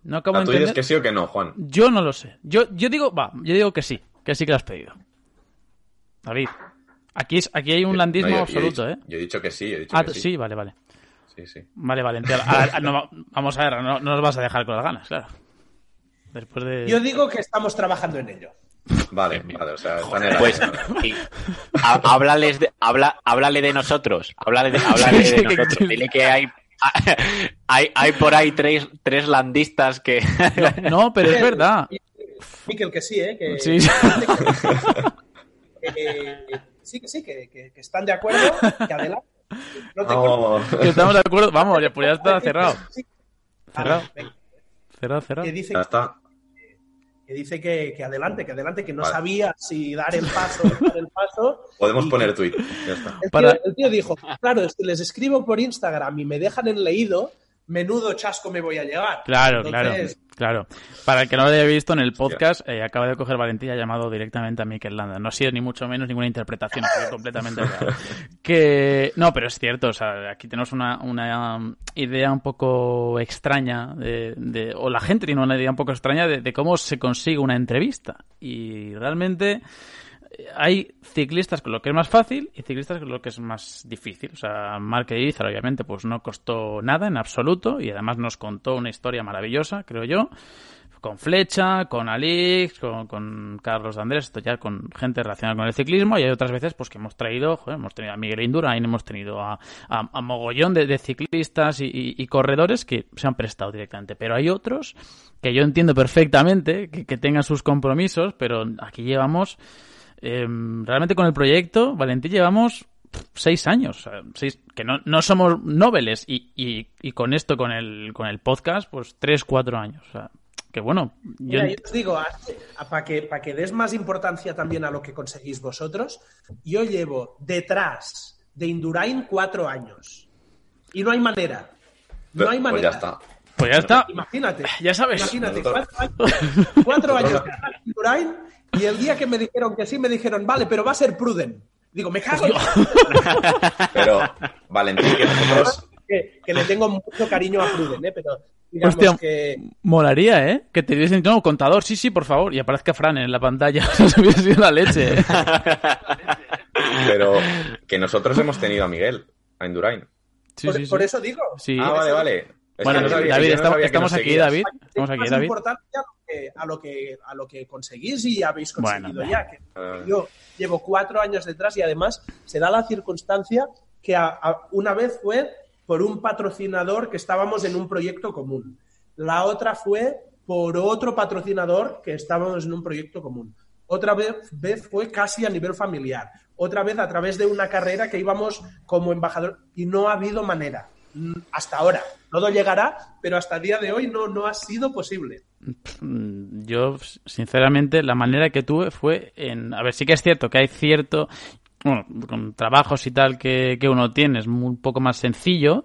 No acabo Ah, de ¿Tú dices que sí o que no, Juan? Yo no lo sé. Yo, yo digo, va, yo digo que sí, que sí que lo has pedido. David, aquí, es, aquí hay un landismo No, yo- yo he absoluto, dicho- ¿eh? Yo he dicho que sí, he dicho Ah, que sí. sí. vale, vale. Sí, sí. Vale, vale. entiendo. Ah, ah, no, va- vamos a ver, no, no nos vas a dejar con las ganas, claro. Después de... Yo digo que estamos trabajando en ello. Vale, vale, o sea, están en la Pues háblales de, habla, háblale de nosotros. Háblale de, háblale de nosotros. Dile que hay, hay, hay por ahí tres, tres landistas que. No, pero es verdad. Miquel, que sí, ¿eh? Que, Sí, que- sí, que sí, que, que- que están de acuerdo, que adelante. No te Oh. Que estamos de acuerdo. Vamos, ya, pues ya está cerrado. Cerrado. Cerrado, cerrado. Que dice, Ya está. que, dice que, que adelante, que adelante, que no Vale. sabía si dar el paso dar el paso. Podemos Y- poner tweet. Ya está. El tío, Para- el tío dijo, claro, es que les escribo por Instagram y me dejan en leído, menudo chasco me voy a llevar. Claro, Entonces, claro, claro. Para el que no lo haya visto en el podcast, eh, acaba de coger Valentía llamado directamente a Mikel Landa. No ha sido ni mucho menos ninguna interpretación, completamente [LAUGHS] real. Que no, pero es cierto, o sea, aquí tenemos una, una idea un poco extraña de, de- o la gente tiene una idea un poco extraña de, de cómo se consigue una entrevista y realmente hay ciclistas con lo que es más fácil y ciclistas con lo que es más difícil. O sea, Mark Izar, obviamente, pues no costó nada en absoluto y además nos contó una historia maravillosa, creo yo, con Flecha, con Alix, con, Carlos de Andrés, esto ya con gente relacionada con el ciclismo y hay otras veces pues que hemos traído, joder, hemos tenido a Miguel Indurain, hemos tenido a, a, a mogollón de, de ciclistas y, y- y corredores que se han prestado directamente, pero hay otros que yo entiendo perfectamente que, que tengan sus compromisos, pero aquí llevamos eh, realmente con el proyecto, Valentín, llevamos seis años, o sea, seis, que no, no somos noveles y, y, y con esto, con el, con el podcast, pues tres, cuatro años. O sea, que bueno, yo, Mira, yo os digo, para que, pa' que des más importancia también a lo que conseguís vosotros, yo llevo detrás de Indurain cuatro años. Y no hay manera. No hay Pues manera. ya está. Pues ya está. Imagínate. Ya sabes. Imagínate, cuatro años, cuatro años y el día que me dijeron que sí, me dijeron, vale, pero va a ser Pruden. Digo, me cago en [LAUGHS] Pero, Valentín, que nosotros. que, que le tengo mucho cariño a Pruden, ¿eh? pero digamos Hostia, que... Molaría, ¿eh? Que te diesen, no, contador, sí, sí, por favor, y aparezca Fran en la pantalla. [LAUGHS] Eso hubiera sido la leche, ¿eh? [LAUGHS] Pero que nosotros hemos tenido a Miguel, a Indurain. Sí, por, sí, sí. por eso digo. Sí. Ah, vale, vale. Es Bueno, que no sabía- David, no estamos, aquí, seguías. David. Estamos aquí, más David. importancia a lo, que, a, lo que, a lo que conseguís y habéis conseguido Bueno, ya. Que yo llevo cuatro años detrás y además se da la circunstancia que a- a- una vez fue por un patrocinador que estábamos en un proyecto común. La otra fue por otro patrocinador que estábamos en un proyecto común. Otra vez, vez fue casi a nivel familiar. Otra vez a través de una carrera que íbamos como embajador y no ha habido manera. Hasta ahora. Todo llegará, pero hasta el día de hoy no, no ha sido posible. Mm, Yo, sinceramente, la manera que tuve fue en... A ver, sí que es cierto que hay cierto... Bueno, con trabajos y tal que, que uno tiene es un poco más sencillo,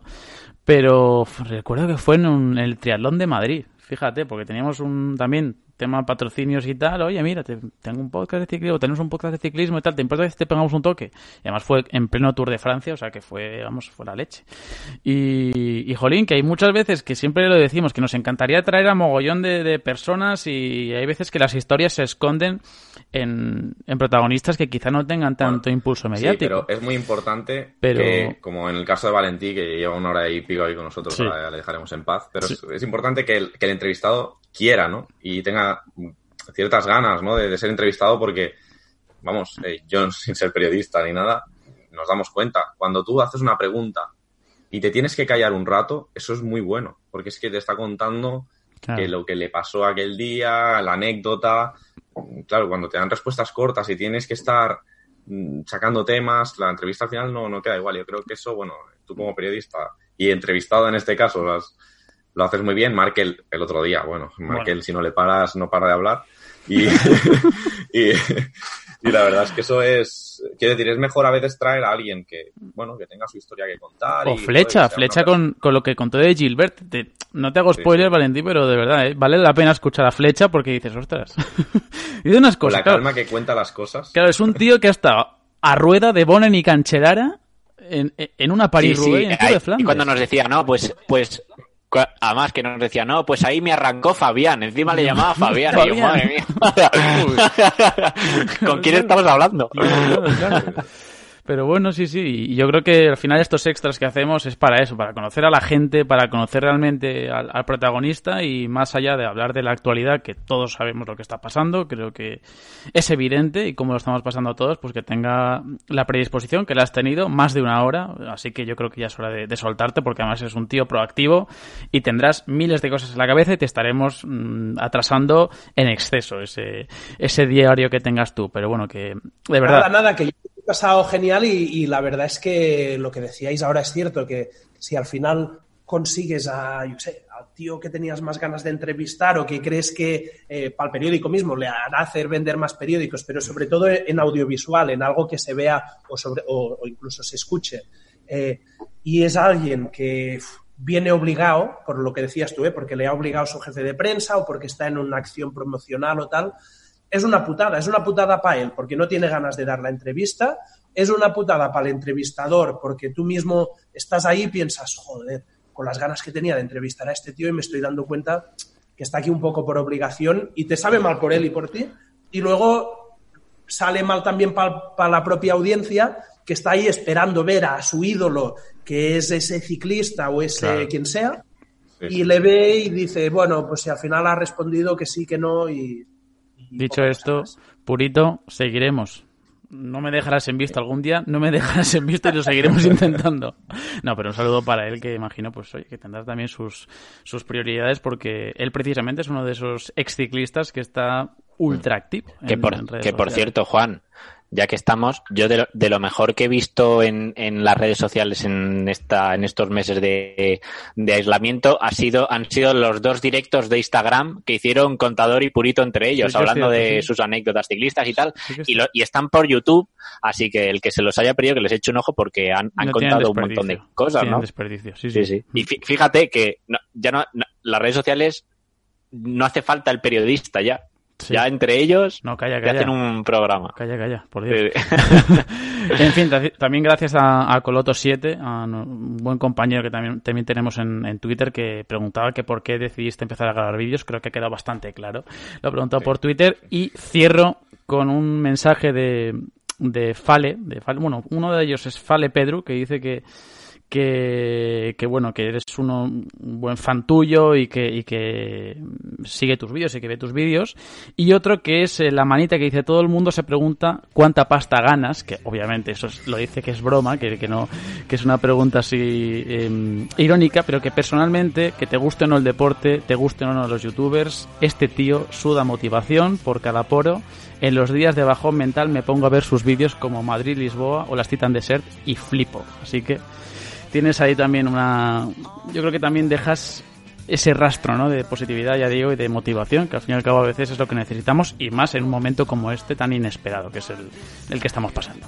pero recuerdo que fue en un- el triatlón de Madrid, fíjate, porque teníamos un... También tema patrocinios y tal, oye, mira, te- tengo un podcast de ciclismo, tenemos un podcast de ciclismo y tal, ¿te importa que te pegamos un toque? Y además fue en pleno Tour de Francia, o sea que fue, vamos, fue la leche. Y, y jolín, que hay muchas veces que siempre lo decimos, que nos encantaría traer a mogollón de, de personas y hay veces que las historias se esconden en, en protagonistas que quizá no tengan tanto impulso Sí, mediático. pero es muy importante Pero- que, como en el caso de Valentí, que lleva una hora y pico ahí con nosotros, Sí. ahora le dejaremos en paz, pero Sí. es, es importante que el, que el entrevistado quiera, ¿no? Y tenga ciertas ganas, ¿no? De, de ser entrevistado porque, vamos, eh, yo [LAUGHS] sin ser periodista ni nada, nos damos cuenta. Cuando tú haces una pregunta y te tienes que callar un rato, eso es muy bueno, porque es que te está contando Claro. que lo que le pasó aquel día, la anécdota. Claro, cuando te dan respuestas cortas y tienes que estar mm, sacando temas, la entrevista al final no, no queda igual. Yo creo que eso, bueno, tú como periodista y entrevistado en este caso, has- lo haces muy bien. Markel el otro día, bueno, Markel Bueno. si no le paras, no para de hablar. Y, [LAUGHS] y, y la verdad es que eso es, quiero decir, es mejor a veces traer a alguien que, bueno, que tenga su historia que contar. O y, flecha, flecha con, con lo que contó de Gilbert. Te- no te hago Sí, spoiler, sí. Valentín, pero de verdad, ¿eh? vale la pena escuchar a flecha porque dices, ostras. [LAUGHS] y de unas Con cosas. la claro, calma que cuenta las cosas. claro, es un tío que ha estado a rueda de Bonen y Cancelara en, en una Sí, París-Roubaix sí, en Tour ahí- de Flandes. y cuando nos decía, no, pues, pues, además que nos decía, no, pues ahí me arrancó Fabián, encima le llamaba [LAUGHS] Fabián, y yo, Fabián. madre mía. [LAUGHS] [LAUGHS] ¿Con quién estamos hablando? Pero bueno, sí, sí. Y yo creo que al final estos extras que hacemos es para eso, para conocer a la gente, para conocer realmente al, al protagonista y más allá de hablar de la actualidad, que todos sabemos lo que está pasando, creo que es evidente y como lo estamos pasando a todos, pues que tenga la predisposición, que la has tenido más de una hora. Así que yo creo que ya es hora de, soltarte porque además es un tío proactivo y tendrás miles de cosas en la cabeza y te estaremos mm, atrasando en exceso ese, ese diario que tengas tú. Pero bueno, que de verdad. Que pasado genial y, y la verdad es que lo que decíais ahora es cierto, que si al final consigues a, yo sé, al tío que tenías más ganas de entrevistar o que crees que eh, para el periódico mismo le hará hacer vender más periódicos, pero sobre todo en audiovisual, en algo que se vea o, sobre, o, o incluso se escuche, eh, y es alguien que viene obligado, por lo que decías tú, ¿eh? porque le ha obligado su jefe de prensa o porque está en una acción promocional o tal, es una putada, es una putada para él porque no tiene ganas de dar la entrevista, es una putada para el entrevistador porque tú mismo estás ahí y piensas, joder, con las ganas que tenía de entrevistar a este tío y me estoy dando cuenta que está aquí un poco por obligación y te sabe mal por él y por ti. Y luego sale mal también para la propia audiencia que está ahí esperando ver a su ídolo, que es ese ciclista o ese Claro. quien sea, Sí, y le ve y dice, bueno, pues si al final ha respondido que sí, que no y... Dicho esto, más. Purito, seguiremos. No me dejarás en visto algún día, no me dejarás en visto y lo seguiremos [LAUGHS] intentando. No, pero un saludo para él que imagino, pues oye, que tendrá también sus, sus prioridades porque él precisamente es uno de esos ex ciclistas que está ultra activo. Que en- por, en redes que por cierto, Juan, ya que estamos, yo de lo, de lo mejor que he visto en, en las redes sociales en esta en estos meses de, de aislamiento ha sido han sido los dos directos de Instagram que hicieron Contador y Purito entre ellos, Sí hablando de sí. sus anécdotas ciclistas y tal, y, lo- y están por YouTube, así que el que se los haya perdido que les eche un ojo porque han, han No tienen contado un montón de cosas, ¿no? desperdicio, sí, sí. Sí, sí. Y fí- fíjate que no- ya no, no- las redes sociales no hace falta el periodista ya. Sí. Ya entre ellos No, calla, ya calla. hacen un programa. Calla, calla, por Dios. [LAUGHS] En fin, ta- también gracias a, a Coloto7, a un buen compañero que también, también tenemos en, en Twitter, que preguntaba que por qué decidiste empezar a grabar vídeos. Creo que ha quedado bastante claro. Lo he preguntado Sí. por Twitter y cierro con un mensaje de, de Fale, de Fale. Bueno, uno de ellos es Fale Pedro, que dice que que, que bueno, que eres uno, un buen fan tuyo y que, y que sigue tus vídeos y que ve tus vídeos. Y otro que es eh, la manita que dice todo el mundo se pregunta cuánta pasta ganas, que obviamente eso es- lo dice que es broma, que, que no, que es una pregunta así eh, irónica, pero que personalmente, que te guste o no el deporte, te guste o no los youtubers, este tío suda motivación por cada poro. En los días de bajón mental me pongo a ver sus vídeos como Madrid-Lisboa o las Titan Desert y flipo. Así que tienes ahí también una... Yo creo que también dejas ese rastro ¿no? de positividad, ya digo, y de motivación, que al fin y al cabo a veces es lo que necesitamos, y más en un momento como este tan inesperado, que es el, el que estamos pasando.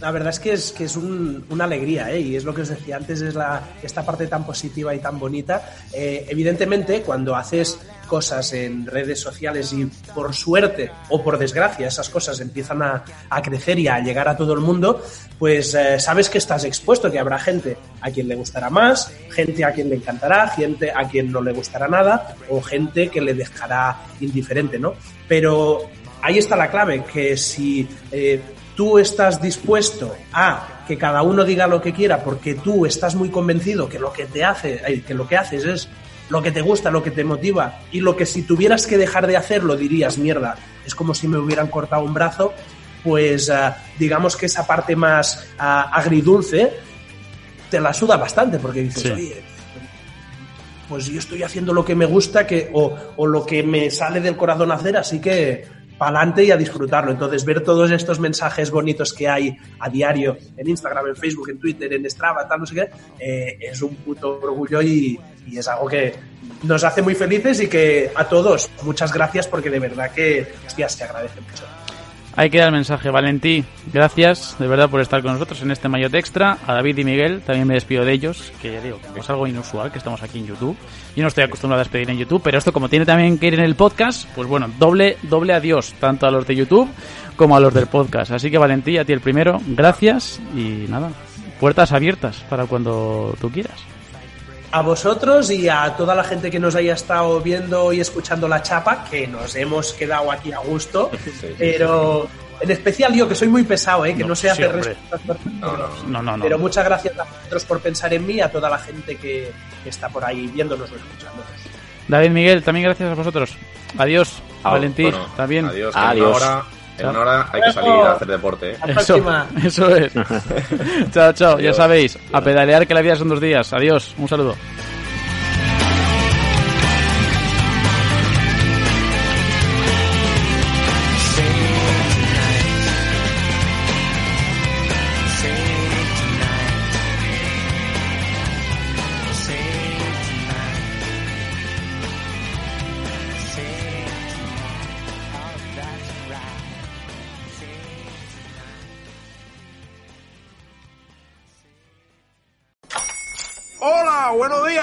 La verdad es que es, que es un- una alegría, ¿eh? y es lo que os decía antes, es la, esta parte tan positiva y tan bonita. Eh, evidentemente, cuando haces cosas en redes sociales y por suerte o por desgracia esas cosas empiezan a, a crecer y a llegar a todo el mundo, pues eh, sabes que estás expuesto, que habrá gente a quien le gustará más, gente a quien le encantará, gente a quien no le gustará nada o gente que le dejará indiferente, ¿no? Pero ahí está la clave, que si eh, tú estás dispuesto a que cada uno diga lo que quiera porque tú estás muy convencido que lo que te hace, eh, que lo que haces es lo que te gusta, lo que te motiva y lo que si tuvieras que dejar de hacerlo dirías, mierda, es como si me hubieran cortado un brazo, pues ah, digamos que esa parte más ah, agridulce te la suda bastante porque dices, Sí. oye, pues yo estoy haciendo lo que me gusta que, o, o lo que me sale del corazón hacer, así que pa'lante y a disfrutarlo. Entonces, ver todos estos mensajes bonitos que hay a diario en Instagram, en Facebook, en Twitter, en Strava, tal, no sé qué, eh, es un puto orgullo y, y es algo que nos hace muy felices y que a todos, muchas gracias porque de verdad que, hostia, se agradece mucho. Ahí queda el mensaje, Valentí. Gracias de verdad por estar con nosotros en este Mayotte Extra. A David y Miguel también me despido de ellos, que ya digo, es algo inusual que estamos aquí en YouTube. Yo no estoy acostumbrado a despedir en YouTube, pero esto como tiene también que ir en el podcast, pues bueno, doble, doble adiós, tanto a los de YouTube como a los del podcast. Así que Valentí, a ti el primero, gracias y nada, puertas abiertas para cuando tú quieras. A vosotros y a toda la gente que nos haya estado viendo y escuchando la chapa, que nos hemos quedado aquí a gusto, pero en especial yo, que soy muy pesado, ¿eh? que no, No, sé sí, hacer respuestas No, no. No, no, no. Pero muchas gracias a vosotros por pensar en mí, a toda la gente que, que está por ahí viéndonos o escuchándonos. David Miguel, también gracias a vosotros. Adiós, Valentí, Bueno, también. Adiós. En una hora hay que salir a hacer deporte. ¿eh? Eso, próxima. eso es. [LAUGHS] chao, chao. Ya sabéis, a pedalear que la vida son dos días. Adiós, un saludo.